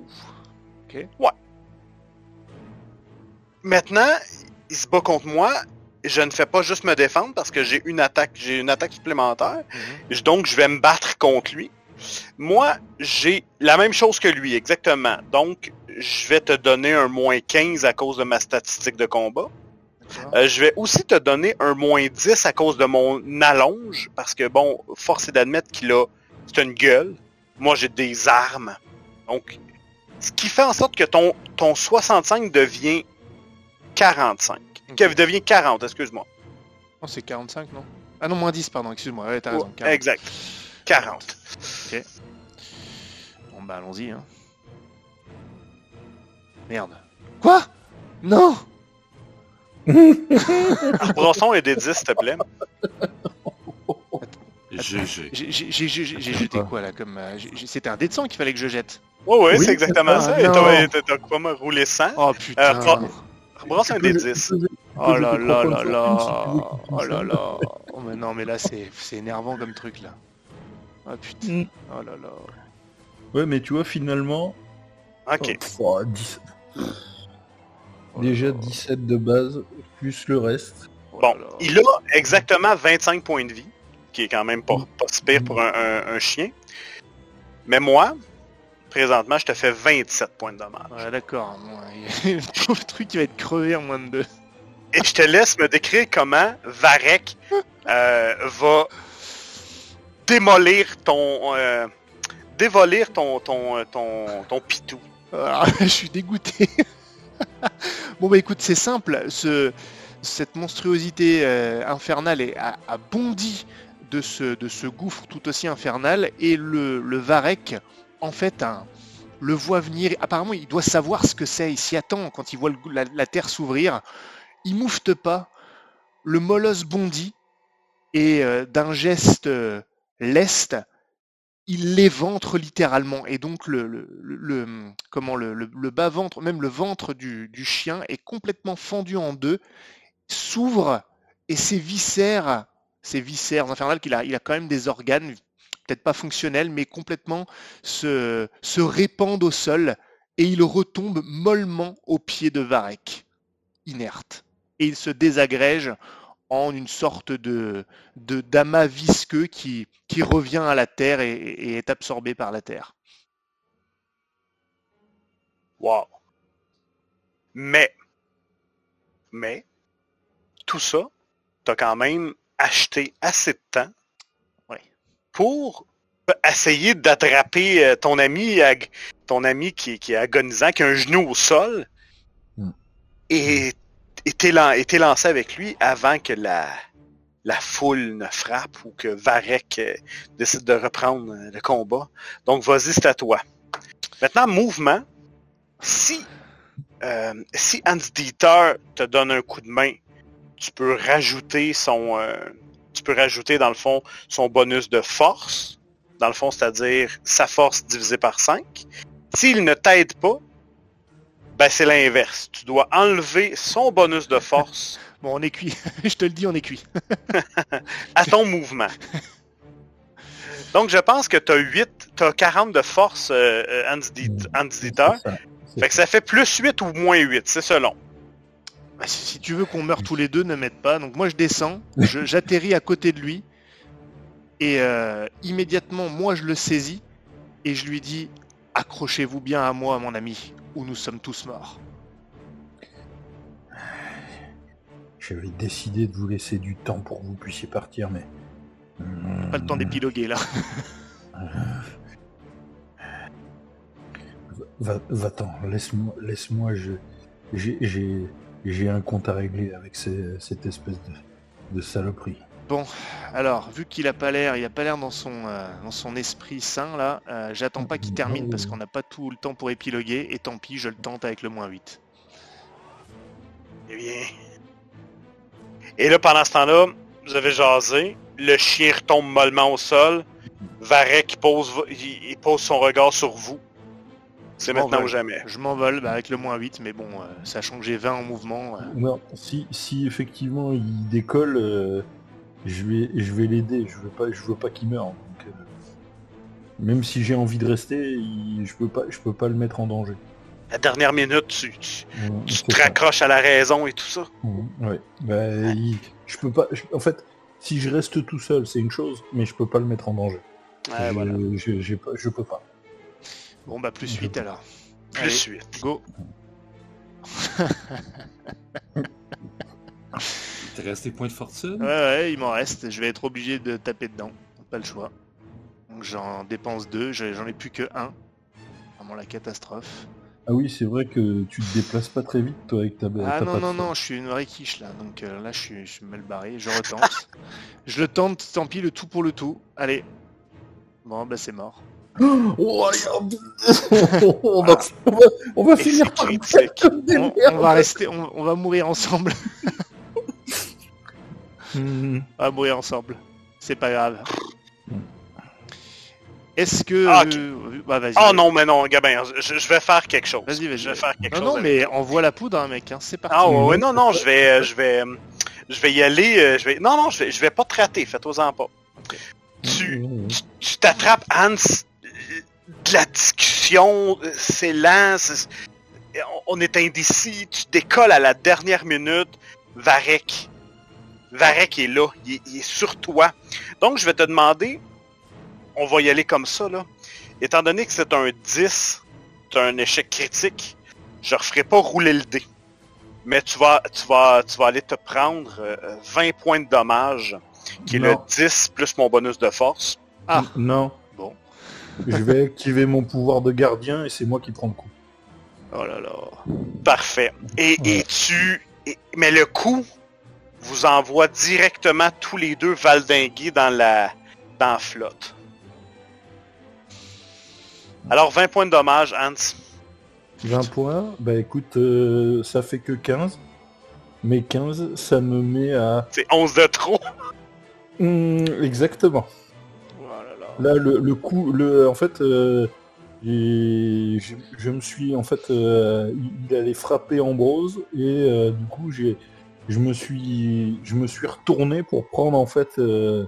OK. Ouais. Maintenant, il se bat contre moi. Je ne fais pas juste me défendre parce que j'ai une attaque, j'ai une attaque supplémentaire. Mhm. Donc, je vais me battre contre lui. Moi, j'ai la même chose que lui, exactement. Donc, je vais te donner un moins 15 à cause de ma statistique de combat. Euh, je vais aussi te donner un moins 10 à cause de mon allonge, parce que bon, force est d'admettre qu'il a, c'est une gueule. Moi, j'ai des armes. Donc, ce qui fait en sorte que ton, ton 65 devient 45. Okay. devient 40, excuse-moi. Non, c'est 45, non? Ah non, moins 10, pardon, excuse-moi. Ouais, exact. 40. Ok. Bon, bah, allons-y, hein. Merde. Quoi? Non (laughs) Brosson et des 10, s'il te plaît. J'ai jeté quoi là comme euh, C'était un dé de sang qu'il fallait que je jette. Ouais ouais, c'est exactement ah, ça. Et t'as quoi me rouler 100 Oh putain. Euh, un dé 10. Oh là là là là. Oh là là. Oh mais non mais là c'est énervant comme truc là. Oh putain. Mm. Oh là là. Ouais mais tu vois finalement. Ok. Oh, 10... Déjà 17 de base, plus le reste. Bon, il a exactement 25 points de vie, qui est quand même pas, pas pire pour un, chien. Mais moi, présentement, je te fais 27 points de dommage. Ouais, d'accord. Il a (laughs) un truc qui va être crevé en moins de deux. Et je te laisse me décrire comment Varek euh, va démolir ton... Euh, dévolir ton, ton, ton, ton pitou. Ah, (laughs) je suis dégoûté. (laughs) bon bah écoute, c'est simple. Ce, cette monstruosité euh, infernale est, a, bondi de ce, de ce gouffre tout aussi infernal et le, le Varek, en fait, un, le voit venir. Apparemment, il doit savoir ce que c'est. Il s'y attend quand il voit la, terre s'ouvrir. Il moufte pas. Le molosse bondit et euh, d'un geste euh, leste, il l'éventre littéralement et donc le, le, comment le, le, bas ventre, même le ventre du, chien est complètement fendu en deux, s'ouvre et ses viscères, ses viscères infernales qu'il a, il a quand même des organes peut-être pas fonctionnels mais complètement se, se répandent au sol et il retombe mollement au pied de Varek, inerte et il se désagrège en une sorte de, d'amas visqueux qui, qui revient à la terre et, et est absorbé par la terre. Wow. Mais, mais, tout ça, tu as quand même acheté assez de temps Oui. pour essayer d'attraper euh, ton ami, ton ami qui, qui est agonisant, qui a un genou au sol, Mm. et et t'es lancé avec lui avant que la, la foule ne frappe ou que Varek euh, décide de reprendre euh, le combat. Donc vas-y, c'est à toi. Maintenant, mouvement. Si, euh, si Hans Dieter te donne un coup de main, tu peux rajouter son, euh, tu peux rajouter dans le fond son bonus de force, dans le fond, c'est-à-dire sa force divisée par 5. S'il ne t'aide pas, ben c'est l'inverse. Tu dois enlever son bonus de force (laughs) Bon, on est cuit. (laughs) Je te le dis, on est cuit. (laughs) à ton mouvement. Donc je pense que tu as 8, tu as 40 de force euh, euh, ça. C'est Fait que ça fait plus 8 ou moins 8, c'est selon. Bah, si, si tu veux qu'on meure tous les deux, ne m'aide pas. Donc moi, je descends, j'atterris à côté de lui, et euh, immédiatement, moi, je le saisis, et je lui dis Accrochez-vous bien à moi, mon ami, ou nous sommes tous morts. J'avais décidé de vous laisser du temps pour que vous puissiez partir, mais... Pas le temps d'épiloguer là. (laughs) Va, va-t'en, laisse-moi, laisse-moi, je, j'ai, un compte à régler avec ces- cette espèce de, de saloperie. Bon, alors, vu qu'il a pas l'air, il a pas l'air dans son euh, dans son esprit sain là, euh, j'attends pas qu'il termine parce qu'on n'a pas tout le temps pour épiloguer, et tant pis, je le tente avec le moins 8. Eh bien. Et là, pendant ce temps-là, vous avez jasé. Le chien retombe mollement au sol. Varek pose, il, il pose son regard sur vous. C'est maintenant ou jamais. Je m'envole bah, avec le moins 8, mais bon, euh, sachant que j'ai 20 en mouvement, euh, Non, si, si effectivement il décolle, euh, je vais, je vais l'aider. Je veux pas, je veux pas qu'il meure. donc, euh, même si j'ai envie de rester, il- je peux pas, je peux pas le mettre en danger. La dernière minute, tu, tu, Ouais, tu c'est te ça. raccroches à la raison et tout ça. Ouais. Bah, il- je peux pas. je- en fait, si je reste tout seul, c'est une chose, mais je peux pas le mettre en danger. Ouais, je, voilà. je, j'ai pas, je peux pas. bon bah plus 8 alors. Plus 8. Go. (laughs) (laughs) (laughs) Il te reste des points de fortune? Ouais, ouais, il m'en reste. Je vais être obligé de taper dedans. Pas le choix. Donc j'en dépense deux. je- J'en ai plus que un. Vraiment la catastrophe. Ah oui, c'est vrai que tu te déplaces pas très vite toi avec ta. Ah ta non, patte. non, non, je suis une vraie quiche là. Donc euh, là, je suis, je suis mal barré. Je retente. (laughs) je le tente, tant pis, le tout pour le tout. Allez. Bon, bah c'est mort. Oh, (laughs) on, va, on va, on va Et finir c'est par On, va rester, on, on va mourir ensemble. (laughs) Mhm. on va mourir ensemble. C'est pas grave. Est-ce que. Ah, euh, bah, vas-y. Oh non, mais non, Gabin, je, je vais faire quelque chose. Vas-y, vas-y. Je vais faire quelque Non, chose. non, mais envoie la poudre, hein, mec. hein, C'est parti. Ah ouais, ouais, non, non, je vais, je vais, je vais y aller. euh, Je vais, non, non, je vais, je vais pas te rater. Fais-toi-en pas. Tu, tu- tu t'attrapes Hans. De la discussion, c'est lent. c'est- On est indécis. Tu décolles à la dernière minute. Varek. Varek est là. Il est, il est sur toi. Donc, je vais te demander. On va y aller comme ça, là. Étant donné que c'est un 10, c'est un échec critique, je referai pas rouler le dé. Mais tu vas, tu vas, tu vas aller te prendre euh, 20 points de dommage, qui est le Non. 10 plus mon bonus de force. Ah. Non. Bon. Je vais (laughs) activer mon pouvoir de gardien et c'est moi qui prends le coup. Oh là là. Parfait. Et, Ouais. et tu, et- mais le coup vous envoie directement tous les deux valdinguer dans la, dans la flotte. Alors 20 points de dommage, Hans. 20 points, bah écoute, euh, ça fait que 15. Mais 15, ça me met à... C'est 11 de trop. (laughs) Hmm, exactement. Oh là là. Là, le, le coup, le, en fait, euh, je, je me suis, en fait, euh, il allait frapper Ambrose et du coup, j'ai, je me suis, je me suis retourné pour prendre, en fait, euh,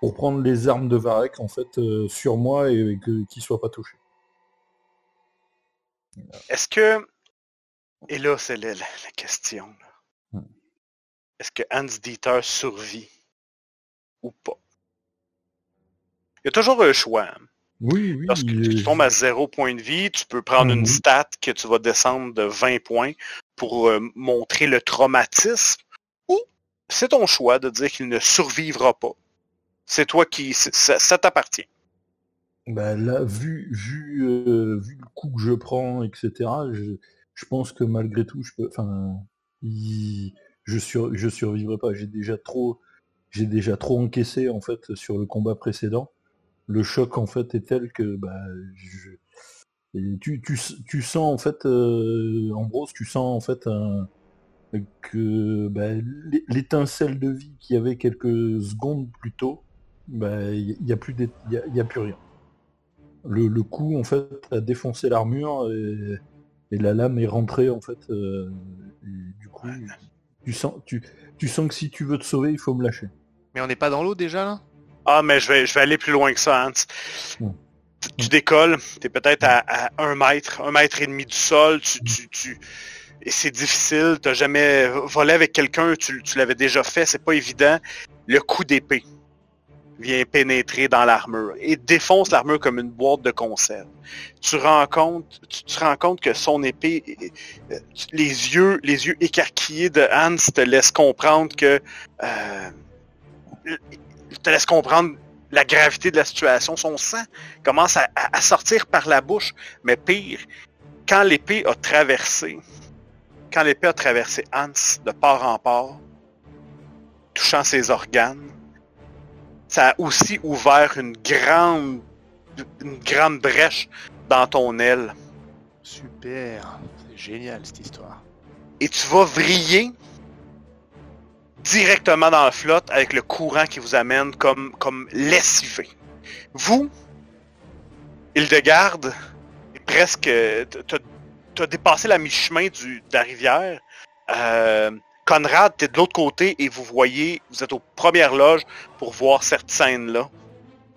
pour prendre les armes de Varek, en fait, euh, sur moi et que, qu'il soit pas touché. Est-ce que... Et là, c'est la, la- la question. Hmm. est-ce que Hans Dieter survit ou pas? Il y a toujours un choix. Hein. Oui, oui. Lorsque tu tombes à zéro point de vie, tu peux prendre une Mhm. stat que tu vas descendre de 20 points pour euh, montrer le traumatisme. Ou c'est ton choix de dire qu'il ne survivra pas. C'est toi qui... Ça, ça t'appartient. Bah là, vu, vu, euh, vu le coup que je prends, etc., je, je pense que malgré tout, je peux. Enfin, il- je, sur, je survivrai pas. J'ai déjà trop. J'ai déjà trop encaissé en fait sur le combat précédent. Le choc en fait est tel que bah je, tu, tu, tu sens en fait euh, Ambrose, tu sens en fait un, que bah, l'é- l'étincelle de vie qu'il y avait quelques secondes plus tôt, bah il n'y a plus y a, il y a plus rien. Le, le coup en fait a défoncé l'armure et, et la lame est rentrée en fait. euh, et du coup, tu sens, tu, tu sens que si tu veux te sauver, il faut me lâcher. Mais on n'est pas dans l'eau déjà là? Ah, mais je vais, je vais aller plus loin que ça, Hans. Mm. Tu, tu décolles, tu es peut-être à, à un mètre, un mètre et demi du sol, tu, tu, tu... et c'est difficile, tu jamais volé avec quelqu'un, tu, tu l'avais déjà fait, c'est pas évident. Le coup d'épée vient pénétrer dans l'armure et défonce l'armure comme une boîte de conserve. Tu rends compte, tu te rends compte que son épée, les yeux, les yeux écarquillés de Hans te laissent comprendre que euh, te laisse comprendre la gravité de la situation. Son sang commence à, sortir par la bouche. Mais pire, quand l'épée a traversé, quand l'épée a traversé Hans de part en part, touchant ses organes, ça a aussi ouvert une grande, une grande brèche dans ton aile. Super, c'est génial cette histoire. Et tu vas vriller directement dans la flotte avec le courant qui vous amène comme, comme lessivé. Vous, Hildegarde, presque, t'as dépassé la mi-chemin de la rivière. Euh, Conrad, t'es de l'autre côté et vous voyez, vous êtes aux premières loges pour voir cette scène-là.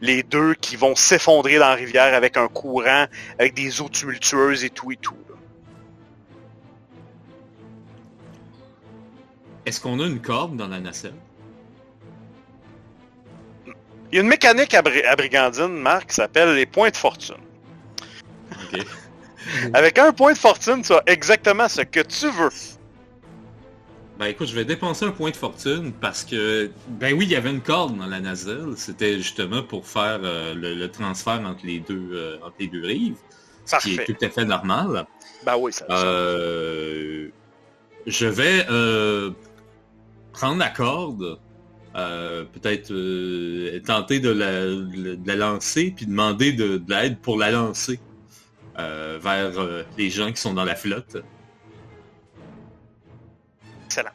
Les deux qui vont s'effondrer dans la rivière avec un courant, avec des eaux tumultueuses et tout et tout. Est-ce qu'on a une corde dans la nacelle? Il y a une mécanique à, Bri- à Brigandine, Marc, qui s'appelle les points de fortune. Ok. (laughs) (laughs) Avec un point de fortune, tu as exactement ce que tu veux. Ben écoute, je vais dépenser un point de fortune parce que, ben oui, il y avait une corde dans la nacelle. C'était justement pour faire euh, le, le transfert entre les deux, euh, entre les deux rives, ce qui est tout à fait normal. Ben oui, ça. ça- Euh, je vais euh, prendre la corde, euh, peut-être euh, tenter de la, lancer, puis demander de, de l'aide pour la lancer euh, vers les gens qui sont dans la flotte. Excellent.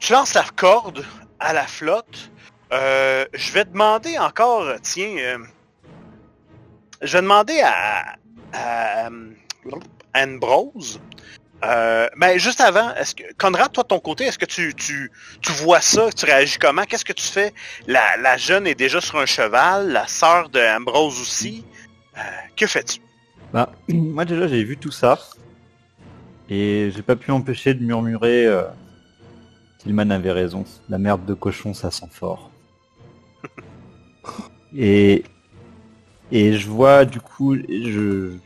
Tu lances la corde à la flotte. Je vais demander encore, tiens, je vais demander à, à, Ambrose. Euh, mais juste avant, est-ce que Conrad, toi de ton côté, est-ce que tu, tu, tu vois ça, tu réagis comment? Qu'est-ce que tu fais? La, la jeune est déjà sur un cheval, la sœur de Ambrose aussi. Euh, que fais-tu? Bah, (clears throat) moi déjà j'ai vu tout ça. Et j'ai pas pu empêcher de murmurer euh, Tillman avait raison, la merde de cochon ça sent fort. (laughs) et et je vois du coup je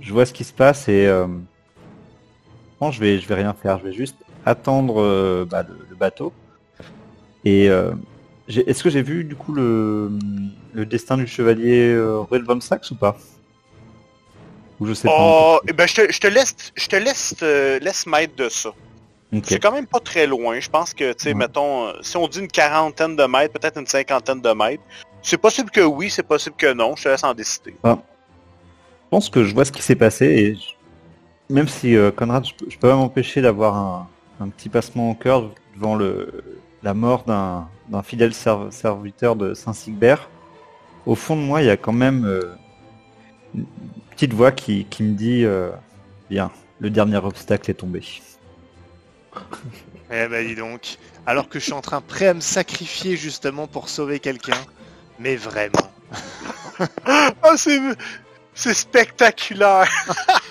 je vois ce qui se passe et je vais je vais rien faire, je vais juste attendre euh, bah, le, le bateau et euh, est-ce que j'ai vu du coup le, le destin du chevalier euh, Ruel von ou pas? Ou je sais pas. Oh, eh ben je te, je te laisse, je te laisse, laisse m'être de ça. C'est quand même pas très loin. Je pense que, tu sais, Ouais. mettons, si on dit une quarantaine de mètres, peut-être une cinquantaine de mètres, c'est possible que oui, c'est possible que non. Je te laisse en décider. Je pense que je vois ce qui s'est passé et je- même si euh, Conrad, je peux, je peux pas m'empêcher d'avoir un, un petit passement au cœur devant le, la mort d'un d'un fidèle serv- serviteur de Saint-Sigbert. Au fond de moi, il y a quand même euh, une petite voix qui, qui me dit euh, bien, le dernier obstacle est tombé. Eh ben dis donc, alors que je suis en train prêt à me sacrifier justement pour sauver quelqu'un, mais vraiment. (laughs) Ah, c'est, c'est spectaculaire!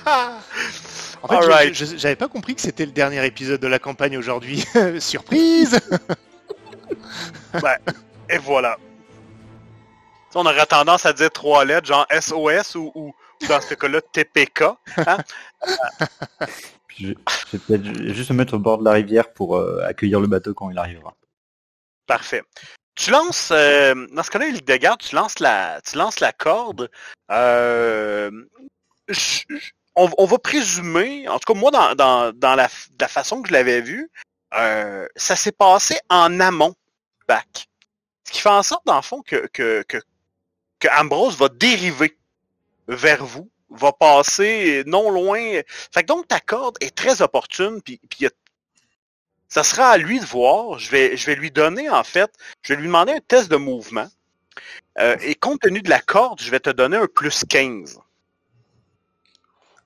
(laughs) En fait, j'avais pas compris que c'était le dernier épisode de la campagne aujourd'hui. (laughs) Surprise (laughs) ben, et voilà. On aurait tendance à dire trois lettres, genre SOS ou, dans ce cas-là, TPK. Hein? (laughs) je, vais peut-être juste me mettre au bord de la rivière pour euh, accueillir le bateau quand il arrivera. Parfait. Tu lances, euh, dans ce cas-là, il garde, tu lances la, tu lances la corde. Euh, on, va présumer, en tout cas moi, dans, la, façon que je l'avais vu, ça s'est passé en amont back. Ce qui fait en sorte, dans le fond, que, Ambrose va dériver vers vous, va passer non loin. Fait donc ta corde est très opportune, puis, ça sera à lui de voir. Je vais, je vais lui donner, en fait, je vais lui demander un test de mouvement. Euh, et compte tenu de la corde, je vais te donner un plus 15.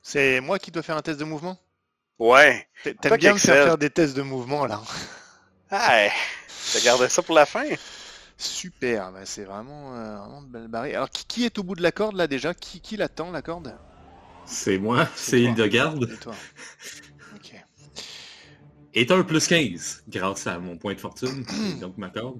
C'est moi qui dois faire un test de mouvement? Ouais. T'aimes bien me faire faire des tests de mouvement, là. Ah, t'as gardé ça pour la fin? Super, bah, c'est vraiment, euh, vraiment de belle barrière. Alors, qui, est au bout de la corde là déjà? Qui, qui l'attend la corde? C'est moi, c'est Hildegarde. C'est toi. ok. Et un plus 15 grâce à mon point de fortune, donc ma corde.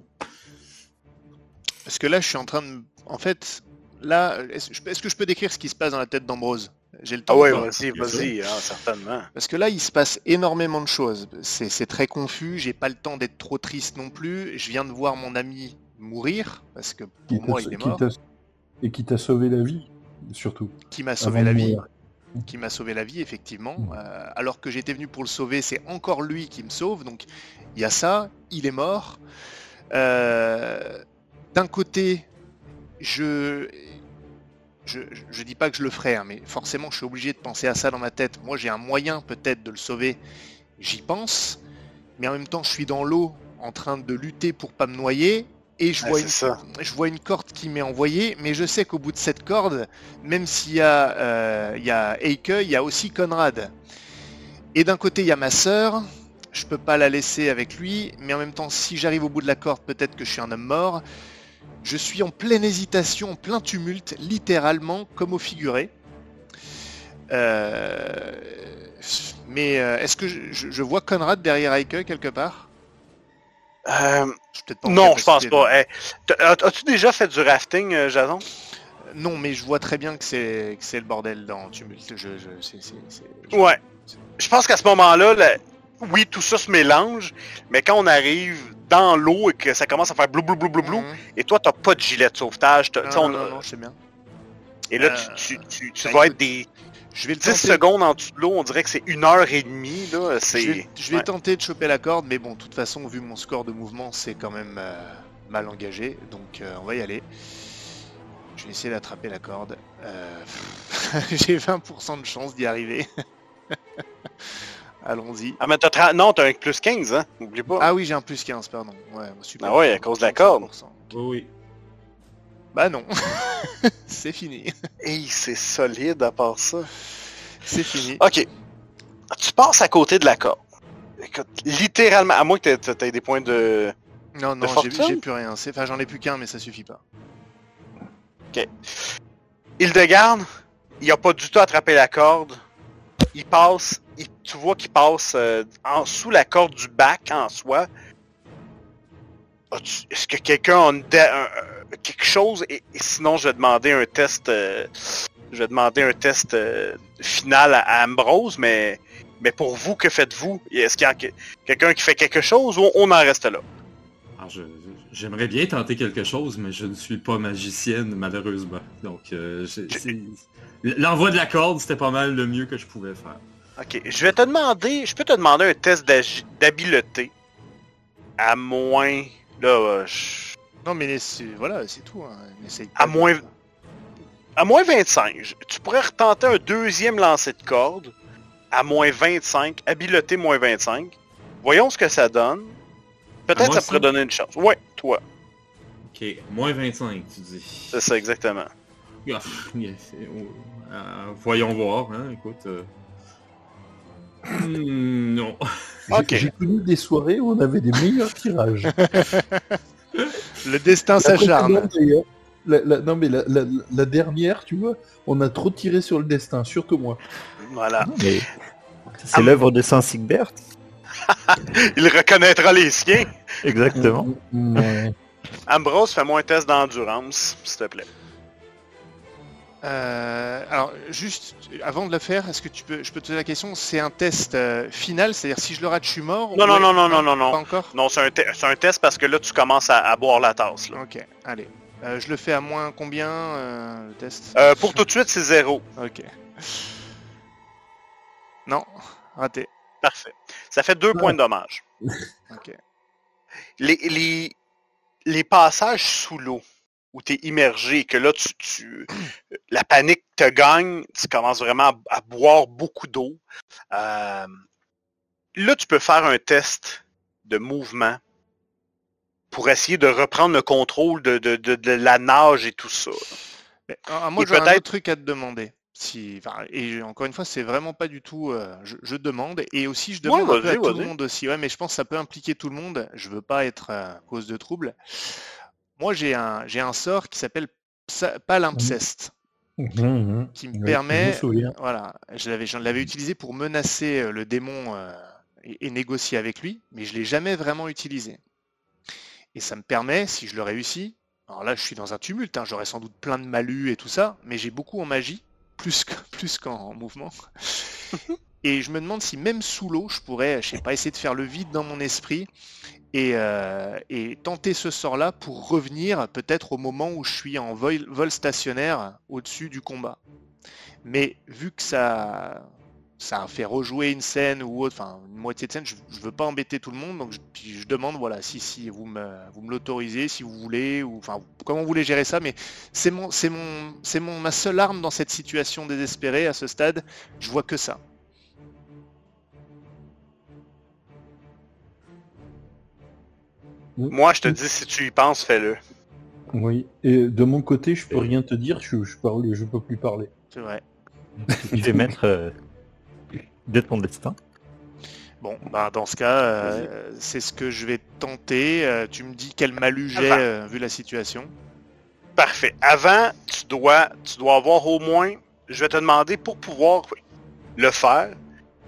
Parce que là, je suis en train de. En fait, là, est-ce que je peux décrire ce qui se passe dans la tête d'Ambrose? J'ai le temps. Ah ouais, vas-y, vas-y, hein, certainement. Parce que là, il se passe énormément de choses. C'est très confus. J'ai pas le temps d'être trop triste non plus. Je viens de voir mon ami mourir, parce que pour moi, il est mort. Et qui t'a sauvé la vie, surtout. Qui m'a sauvé la vie. Qui m'a sauvé la vie, effectivement. Euh, alors que j'étais venu pour le sauver, c'est encore lui qui me sauve. Donc, il y a ça. Il est mort. Euh, d'un côté, je... Je, je, dis pas que je le ferai, hein, mais forcément je suis obligé de penser à ça dans ma tête. Moi j'ai un moyen peut-être de le sauver, j'y pense, mais en même temps je suis dans l'eau en train de lutter pour pas me noyer et je, vois une, je vois une corde qui m'est envoyée, mais je sais qu'au bout de cette corde, même s'il y a, euh, il y a Eike, il y a aussi Conrad. Et d'un côté, il y a ma sœur, je peux pas la laisser avec lui, mais en même temps, si j'arrive au bout de la corde, peut-être que je suis un homme mort. Je suis en pleine hésitation, en plein tumulte, littéralement, comme au figuré. Euh, mais euh, est-ce que je, vois Conrad derrière Eike quelque part? Euh, non, je pense pas. As-tu déjà fait du rafting, euh, Jason? Non, mais je vois très bien que c'est le bordel dans Tumult. Je, Ouais. Je pense qu'à ce moment-là, oui, tout ça se mélange, mais quand on arrive dans l'eau et que ça commence à faire blou blou blou blou blou, mhm. et toi, t'as pas de gilet de sauvetage. Non, non, non, je sais bien. Et là, tu, tu, tu, ben, vas être des, je vais 10 secondes en dessous de l'eau, on dirait que c'est une heure et demie. Là. Je vais, tenter de choper la corde, mais bon, de toute façon, vu mon score de mouvement, c'est quand même euh, mal engagé. Donc euh, on va y aller. Je vais essayer d'attraper la corde. Euh, (laughs) j'ai 20% de chance d'y arriver. (laughs) Allons-y. Ah, mais t'as non, t'as un plus 15, hein N'oublie pas. Ah oui, j'ai un plus 15, pardon. Ouais, super. Ah ouais, à cause de la corde. Oui, oui. Bah non, (laughs) c'est fini. Et c'est solide à part ça. C'est fini. Ok. Tu passes à côté de la corde. Écoute, littéralement, à moins que tu aies des points de. Non, non, j'ai plus rien. Enfin, j'en ai plus qu'un, mais ça suffit pas. Ok. Hildegarde, il a pas du tout attrapé la corde. Il passe, tu vois qu'il passe euh, en sous la corde du bac en soi. Est-ce que quelqu'un a quelque chose? Et, sinon je vais demander un test euh, je vais demander un test euh, final à, Ambrose mais mais pour vous que faites-vous? Est-ce qu'il y a quelqu'un qui fait quelque chose ou on en reste là? J'aimerais bien tenter quelque chose mais je ne suis pas magicienne malheureusement. Donc euh, l'envoi de la corde c'était pas mal le mieux que je pouvais faire ok je vais te demander je peux te demander un test d'habileté à moins là je non, mais voilà, c'est tout. Hein. À moins, à moins 25, tu pourrais retenter un deuxième lancer de corde à moins 25, habileté moins 25. Voyons ce que ça donne. Peut-être ça pourrait donner une chance. Ouais, toi. Ok, moins 25, tu dis. C'est ça, exactement. Ah, euh, voyons voir, hein, écoute. Euh. Hmm, non. J'ai connu des soirées où on avait des meilleurs tirages. (laughs) Le destin s'acharne. non, mais la, dernière, tu vois, on a trop tiré sur le destin, surtout moi. Voilà. C'est l'œuvre de Saint-Sigbert. (laughs) Il reconnaîtra les siens. Exactement. Ambrose, fais-moi un test d'endurance, s'il te plaît. Euh, alors, juste avant de le faire, est-ce que tu peux, je peux te poser la question C'est un test euh, final, c'est-à-dire si je le rate, je suis mort Non, non, non, non, non, non, non. Pas encore? Non, c'est un, un, test parce que là, tu commences à, boire la tasse. Là. Ok, allez. Euh, je le fais à moins combien le test? Pour tout de suite, c'est zéro. Ok. Non, raté. Parfait. Ça fait deux points de dommage. ok. Les, les, les passages sous l'eau où tu es immergé, que là, tu, la panique te gagne, tu commences vraiment à, boire beaucoup d'eau. Euh, là, tu peux faire un test de mouvement pour essayer de reprendre le contrôle de, la nage et tout ça. moi, j'ai un autre truc à te demander. Si, et encore une fois, c'est vraiment pas du tout. Euh, je, demande et aussi je demande à tout le monde aussi. Ouais, mais je pense que ça peut impliquer tout le monde. Je veux pas être euh, cause de trouble. Moi, j'ai un, j'ai un sort qui s'appelle Palimpseste. Mmh, mmh. qui me permet, voilà, je l'avais, je l'avais utilisé pour menacer euh, le démon euh, et, négocier avec lui, mais je l'ai jamais vraiment utilisé. Et ça me permet, si je le réussis, alors là je suis dans un tumulte, hein, j'aurais sans doute plein de malus et tout ça, mais j'ai beaucoup en magie, plus, (laughs) plus qu'en mouvement. (laughs) et je me demande si même sous l'eau, je pourrais, je sais pas, essayer de faire le vide dans mon esprit euh, et, tenter ce sort-là pour revenir peut-être au moment où je suis en vol, stationnaire au-dessus du combat. Mais vu que ça, ça a fait rejouer une scène ou autre, enfin une moitié de scène, je, ne veux pas embêter tout le monde, donc je, demande voilà si si vous me l'autorisez, si vous voulez, ou comment vous voulez gérer ça, mais c'est mon mon mon ma seule arme dans cette situation désespérée à ce stade. Je vois que ça. Moi, je te dis, si tu y penses, fais-le. Oui, et de mon côté, je peux rien te dire, je, je parle, je peux plus parler. C'est vrai. (laughs) je vais mettre euh, d'être mon destin. Bon, bah dans ce cas, euh, c'est ce que je vais tenter. Euh, tu me dis quel malus j'ai vu la situation. Parfait. Avant, tu dois, tu dois avoir au moins, je vais te demander pour pouvoir le faire,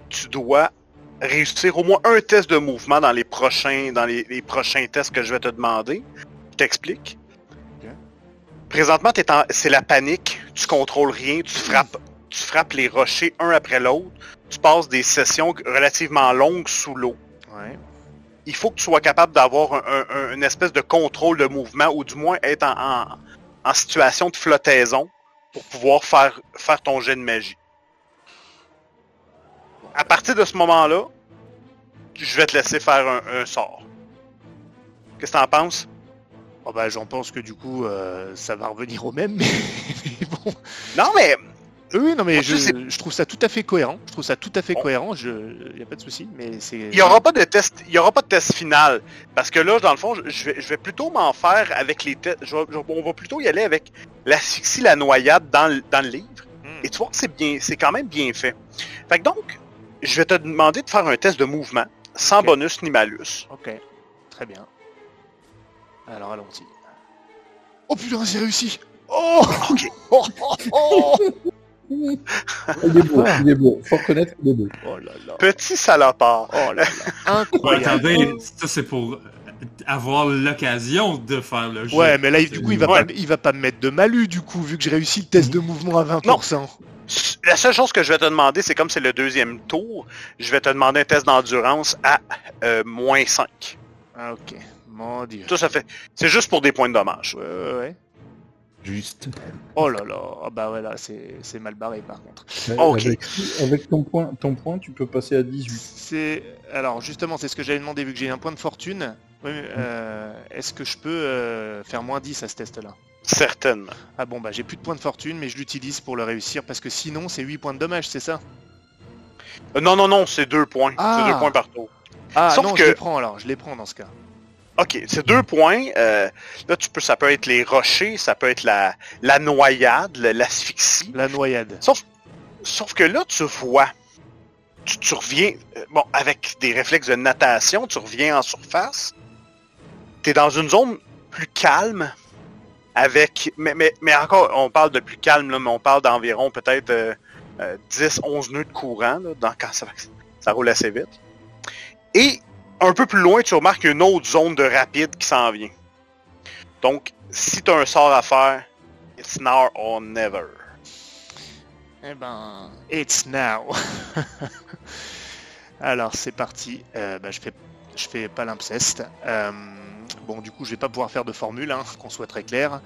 tu dois réussir au moins un test de mouvement dans les prochains, dans les, prochains tests que je vais te demander. Je t'explique. Présentement, c'est la panique. Tu contrôles rien. Tu frappes, tu frappes les rochers un après l'autre. Tu passes des sessions relativement longues sous l'eau. Il faut que tu sois capable d'avoir une espèce de contrôle de mouvement ou du moins être en, en situation de flottaison pour pouvoir faire, faire ton jet de magie à partir de ce moment-là, je vais te laisser faire un, sort. Qu'est-ce que t'en penses? Oh ben, j'en pense que du coup, euh, ça va revenir au même, (laughs) mais, bon. Non, mais. Oui, non, mais je, trouve ça tout à fait cohérent. Je trouve ça tout à fait cohérent. Il n'y a pas de souci, mais c'est. Il n'y aura pas de test. Il y aura pas de test final, parce que là, dans le fond, je vais, je vais plutôt m'en faire avec les tests. on va plutôt y aller avec l'asphyxie, la noyade dans, le, dans le livre. Hmm. Et tu vois, c'est bien, c'est quand même bien fait. Fait que donc, je vais te demander de faire un test de mouvement, sans bonus ni malus. Ok, très bien. Alors allons-y. Oh putain, c'est réussi Oh Ok oh, oh, oh. Il est beau, il est beau. Faut reconnaître qu'il est beau. Oh là là. Petit salopard. Oh là là. Incroyable. attendez, ça c'est pour avoir l'occasion de faire le jeu. Ouais, mais là, du coup, il va, pas, il va pas me mettre de malus, du coup, vu que j'ai réussi le test de mouvement à 20%. La seule chose que je vais te demander, c'est comme c'est le deuxième tour, je vais te demander un test d'endurance à euh, moins 5. Ah, ok. Mon dieu. Tout ça fait. C'est juste pour des points de dommage. Ouais, ouais, ouais. Juste. Oh là là, ah bah ouais là c'est mal barré par contre. ok. Avec, ton, point, ton point, tu peux passer à 18. C'est alors justement c'est ce que j'avais demandé vu que j'ai un point de fortune. Euh, est-ce que je peux euh, faire moins 10 à ce test-là? Certainement. Ah bon, bah j'ai plus de points de fortune, mais je l'utilise pour le réussir, parce que sinon c'est 8 points de dommage, c'est ça? Euh, Non, non, non, c'est 2 points. C'est 2 ah. points par tour. Ah non, je les prends alors, je les prends dans ce cas. Ok, c'est deux points. là, tu peux, ça peut être les rochers, ça peut être la, la noyade, l'asphyxie. La noyade. Sauf, sauf que là, tu vois, tu, tu reviens, bon, avec des réflexes de natation, tu reviens en surface, tu dans une zone plus calme, avec. Mais, mais, mais encore, on parle de plus calme, mais on parle d'environ peut-être 10, 11 nœuds de courant, dans, quand ça, roule assez vite. Et un peu plus loin, tu remarques une autre zone de rapide qui s'en vient. Donc, si tu as un sort à faire, it's now or never. Eh ben, it's now. (laughs) Alors, c'est parti. Euh, bah, je fais, je fais palimpseste. Euh, bon, du coup, je vais pas pouvoir faire de formule, hein, qu'on soit très clair.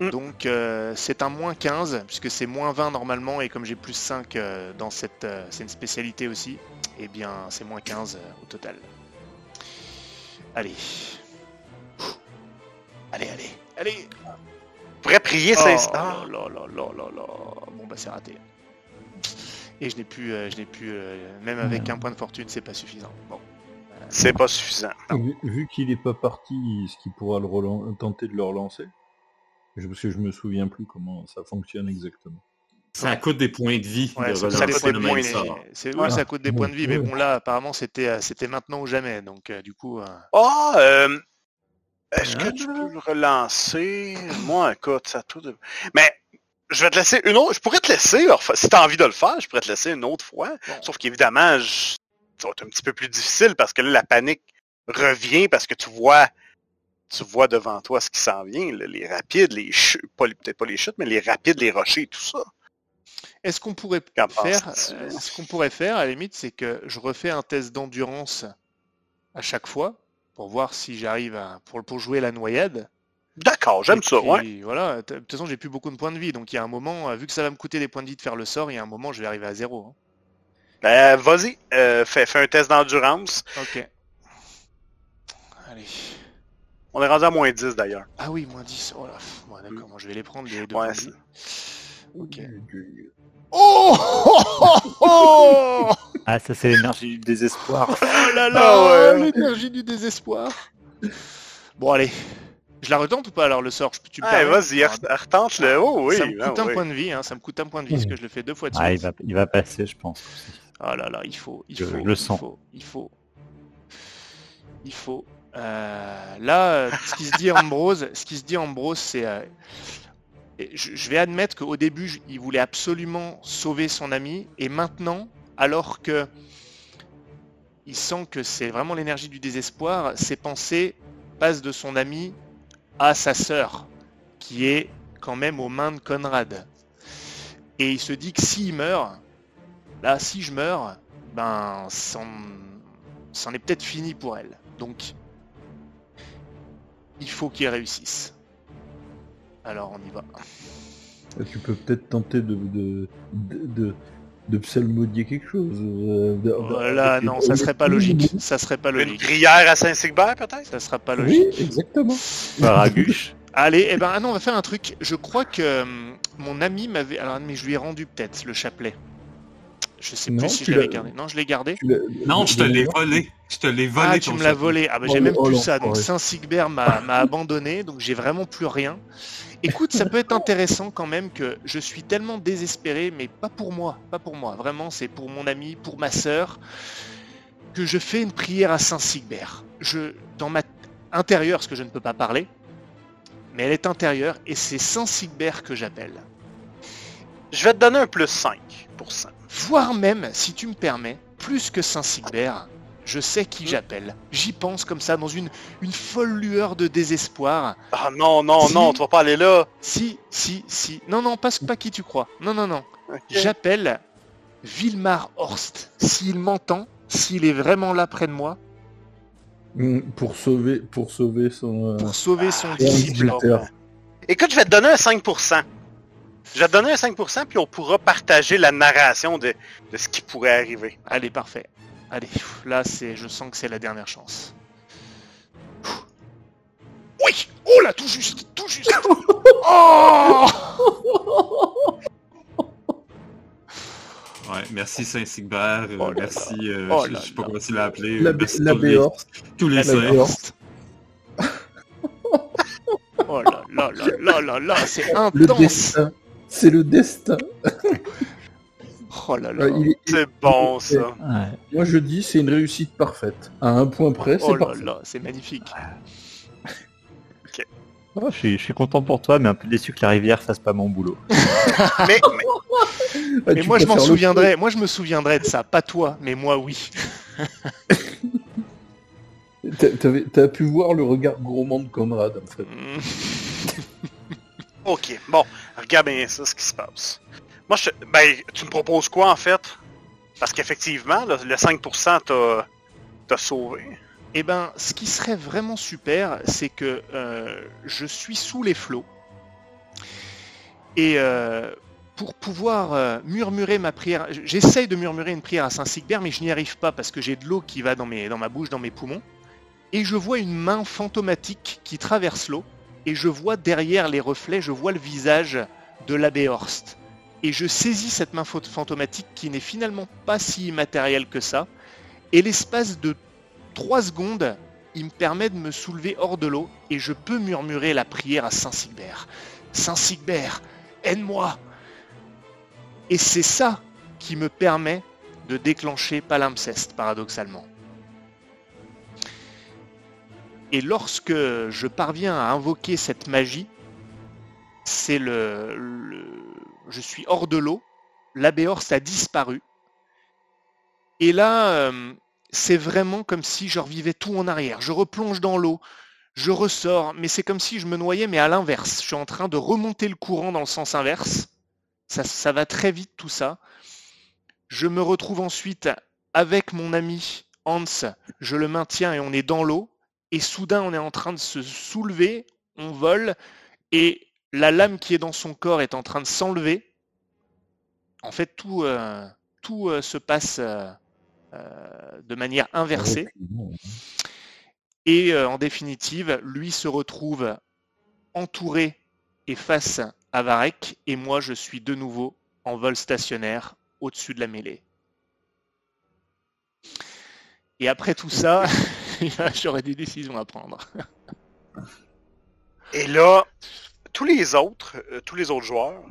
Mm. Donc, euh, c'est un moins 15, puisque c'est moins 20 normalement, et comme j'ai plus 5 euh, dans cette... euh, c'est une spécialité aussi, eh bien, c'est moins 15 euh, au total. Allez. Allez, allez, allez Tu pourrais prier Oh 5 là là là là là là. Bon bah c'est raté. Et je n'ai plus, je n'ai plus, même avec un point de fortune, c'est pas suffisant. Bon. C'est pas suffisant. Vu, vu qu'il est pas parti, est-ce qu'il pourra le relan- tenter de le relancer? Je- Parce que je me souviens plus comment ça fonctionne exactement. Ça coûte des points de vie Ouais, de ça, coûte le des même points, c'est, ça coûte des points de vie, mais bon là, apparemment, c'était, euh, c'était maintenant ou jamais. Donc euh, du coup, euh, Ah, euh, est-ce que tu peux le relancer? Moi, écoute, ça tout de... Mais, je vais te laisser une autre... Je pourrais te laisser, si t'as envie de le faire, je pourrais te laisser une autre fois. Bon. Sauf qu'évidemment, je- ça va être un petit peu plus difficile parce que là, la panique revient parce que tu vois tu vois devant toi ce qui s'en vient, là, les rapides, les les- peut-être pas les chutes, mais les rapides, les rochers, tout ça. est-ce qu'on pourrait faire, euh, ce qu'on pourrait faire à la limite, c'est que je refais un test d'endurance à chaque fois pour voir si j'arrive à pour, pour jouer la noyade. D'accord, j'aime ça, puis, ouais. Voilà, de toute façon, j'ai plus beaucoup de points de vie, donc il y a un moment, euh, vu que ça va me coûter des points de vie de faire le sort, il y a un moment, je vais arriver à zéro. hein. Ben, vas-y, euh, fais, fais un test d'endurance. Ok. Allez. On est rendu à moins 10 d'ailleurs. Ah oui, moins 10. Oh là, d'accord, moi, je vais les prendre les deux Ouais. Ok. Oh, oh, oh, oh Ah, ça c'est l'énergie du désespoir. (laughs) Oh là là, Ah ouais. l'énergie du désespoir. Bon, allez. Je la retente ou pas alors le sort? Je- tu permets? vas-y, re- retente-le. Oh oui, Ça me ah coûte un oui. point de vie, hein, ça me coûte un point de vie, parce que je le fais deux fois de suite. Ah, il va, il va passer, je pense. aussi. Oh là là, il faut, il Je faut, le il sens. faut, il faut, il faut. Euh, là, euh, ce qui se dit Ambrose, ce qui se dit Ambrose, c'est, euh, je, je vais admettre qu'au début, je- il voulait absolument sauver son ami, et maintenant, alors que il sent que c'est vraiment l'énergie du désespoir, ses pensées passent de son ami à sa sœur, qui est quand même aux mains de Conrad. Et il se dit que s'il meurt, là, si je meurs, ben, c'en est peut-être fini pour elle. Donc, il faut qu'il réussisse. Alors, on y va. Tu peux peut-être tenter de, de, de, de, de psalmodier quelque chose. euh, de- Voilà, non, ça serait pas logique. Ça serait pas Une logique. prière à Saint-Sigbert, peut-être? Ça sera pas logique. Oui, exactement. Baraguche. (laughs) Allez, eh ben, ah non, on va faire un truc. Je crois que hum, mon ami m'avait. Alors, mais je lui ai rendu peut-être le chapelet. Je sais Non, plus si je l'avais gardé. Non, je l'ai gardé. Non, je te l'ai volé. Je te l'ai volé. Ah, tu me l'as volé. Ah, bah, Oh, j'ai même oh, plus ça. Donc. Saint-Sigbert m'a m'a (laughs) abandonné. Donc, j'ai vraiment plus rien. Écoute, ça peut être intéressant quand même que je suis tellement désespéré, mais pas pour moi. Pas pour moi. Vraiment, c'est pour mon ami, pour ma sœur, que je fais une prière à Saint-Sigbert. Je, dans ma intérieure, parce que je ne peux pas parler, mais elle est intérieure et c'est Saint-Sigbert que j'appelle. Je vais te donner un plus 5%. Voire même, si tu me permets, plus que Saint-Sigbert, je sais qui j'appelle. J'y pense comme ça, dans une, une folle lueur de désespoir. Ah non, non, Si. non, tu vas pas aller là. Si, si, si. Non, non, pas, pas qui tu crois. Non, non, non. J'appelle Vilmar Horst. S'il m'entend, s'il est vraiment là près de moi, Mm, Pour sauver, pour sauver son. euh, pour sauver son son disciple. Écoute, je vais te donner un 5%. Je vais te donner un 5%, puis on pourra partager la narration de, de ce qui pourrait arriver. Allez, parfait. Allez, là, c'est, je sens que c'est la dernière chance. Oui Oh là, tout juste, tout juste (laughs) Oh Ouais, merci Saint-Sigbert. euh, Oh merci, euh, Oh je, là je sais pas comment tu l'as appelé. La, euh, merci la tous les-. Tous les La saints. (laughs) Oh là là là là là là, c'est Le intense. C'est le destin. Oh là là Euh, il est- C'est bon, ça. Ouais. Moi je dis c'est une réussite parfaite. À un point près, c'est Oh là parfait. là, c'est magnifique Oh, je, suis, je suis content pour toi, mais un peu déçu que la rivière fasse pas mon boulot. (laughs) mais, mais, Ah, mais moi je m'en souviendrai, moi je me souviendrai de ça, pas toi, mais moi oui. (laughs) T'as pu voir le regard gourmand de Conrad en fait. (laughs) ok, bon, regarde bien ça, ce qui se passe. Moi, je, ben, tu me proposes quoi en fait? Parce qu'effectivement, le, 5% t'a sauvé. Eh ben, ce qui serait vraiment super, c'est que euh, je suis sous les flots. Et euh, pour pouvoir euh, murmurer ma prière, j'essaye de murmurer une prière à Saint-Sigbert, mais je n'y arrive pas parce que j'ai de l'eau qui va dans, mes, dans ma bouche, dans mes poumons. Et je vois une main fantomatique qui traverse l'eau. Et je vois derrière les reflets, je vois le visage de l'abbé Horst. Et je saisis cette main fantomatique qui n'est finalement pas si immatérielle que ça. Et l'espace de 3 secondes, il me permet de me soulever hors de l'eau et je peux murmurer la prière à Saint-Sigbert. Saint-Sigbert, aide-moi Et c'est ça qui me permet de déclencher palimpseste, paradoxalement. Et lorsque je parviens à invoquer cette magie, c'est le, Je suis hors de l'eau, l'abbé Horst a disparu. Et là, euh, c'est vraiment comme si je revivais tout en arrière. Je replonge dans l'eau, je ressors, mais c'est comme si je me noyais, mais à l'inverse. Je suis en train de remonter le courant dans le sens inverse. Ça va très vite tout ça. Je me retrouve ensuite avec mon ami Hans, je le maintiens et on est dans l'eau. Et soudain, on est en train de se soulever, on vole, et la lame qui est dans son corps est en train de s'enlever. En fait, tout, euh, tout euh, se passe euh, de manière inversée. Et en définitive, lui se retrouve entouré et face à Varek, et moi je suis de nouveau en vol stationnaire au-dessus de la mêlée. Et après tout ça, (laughs) j'aurais des décisions à prendre. et là, tous les autres, tous les autres joueurs,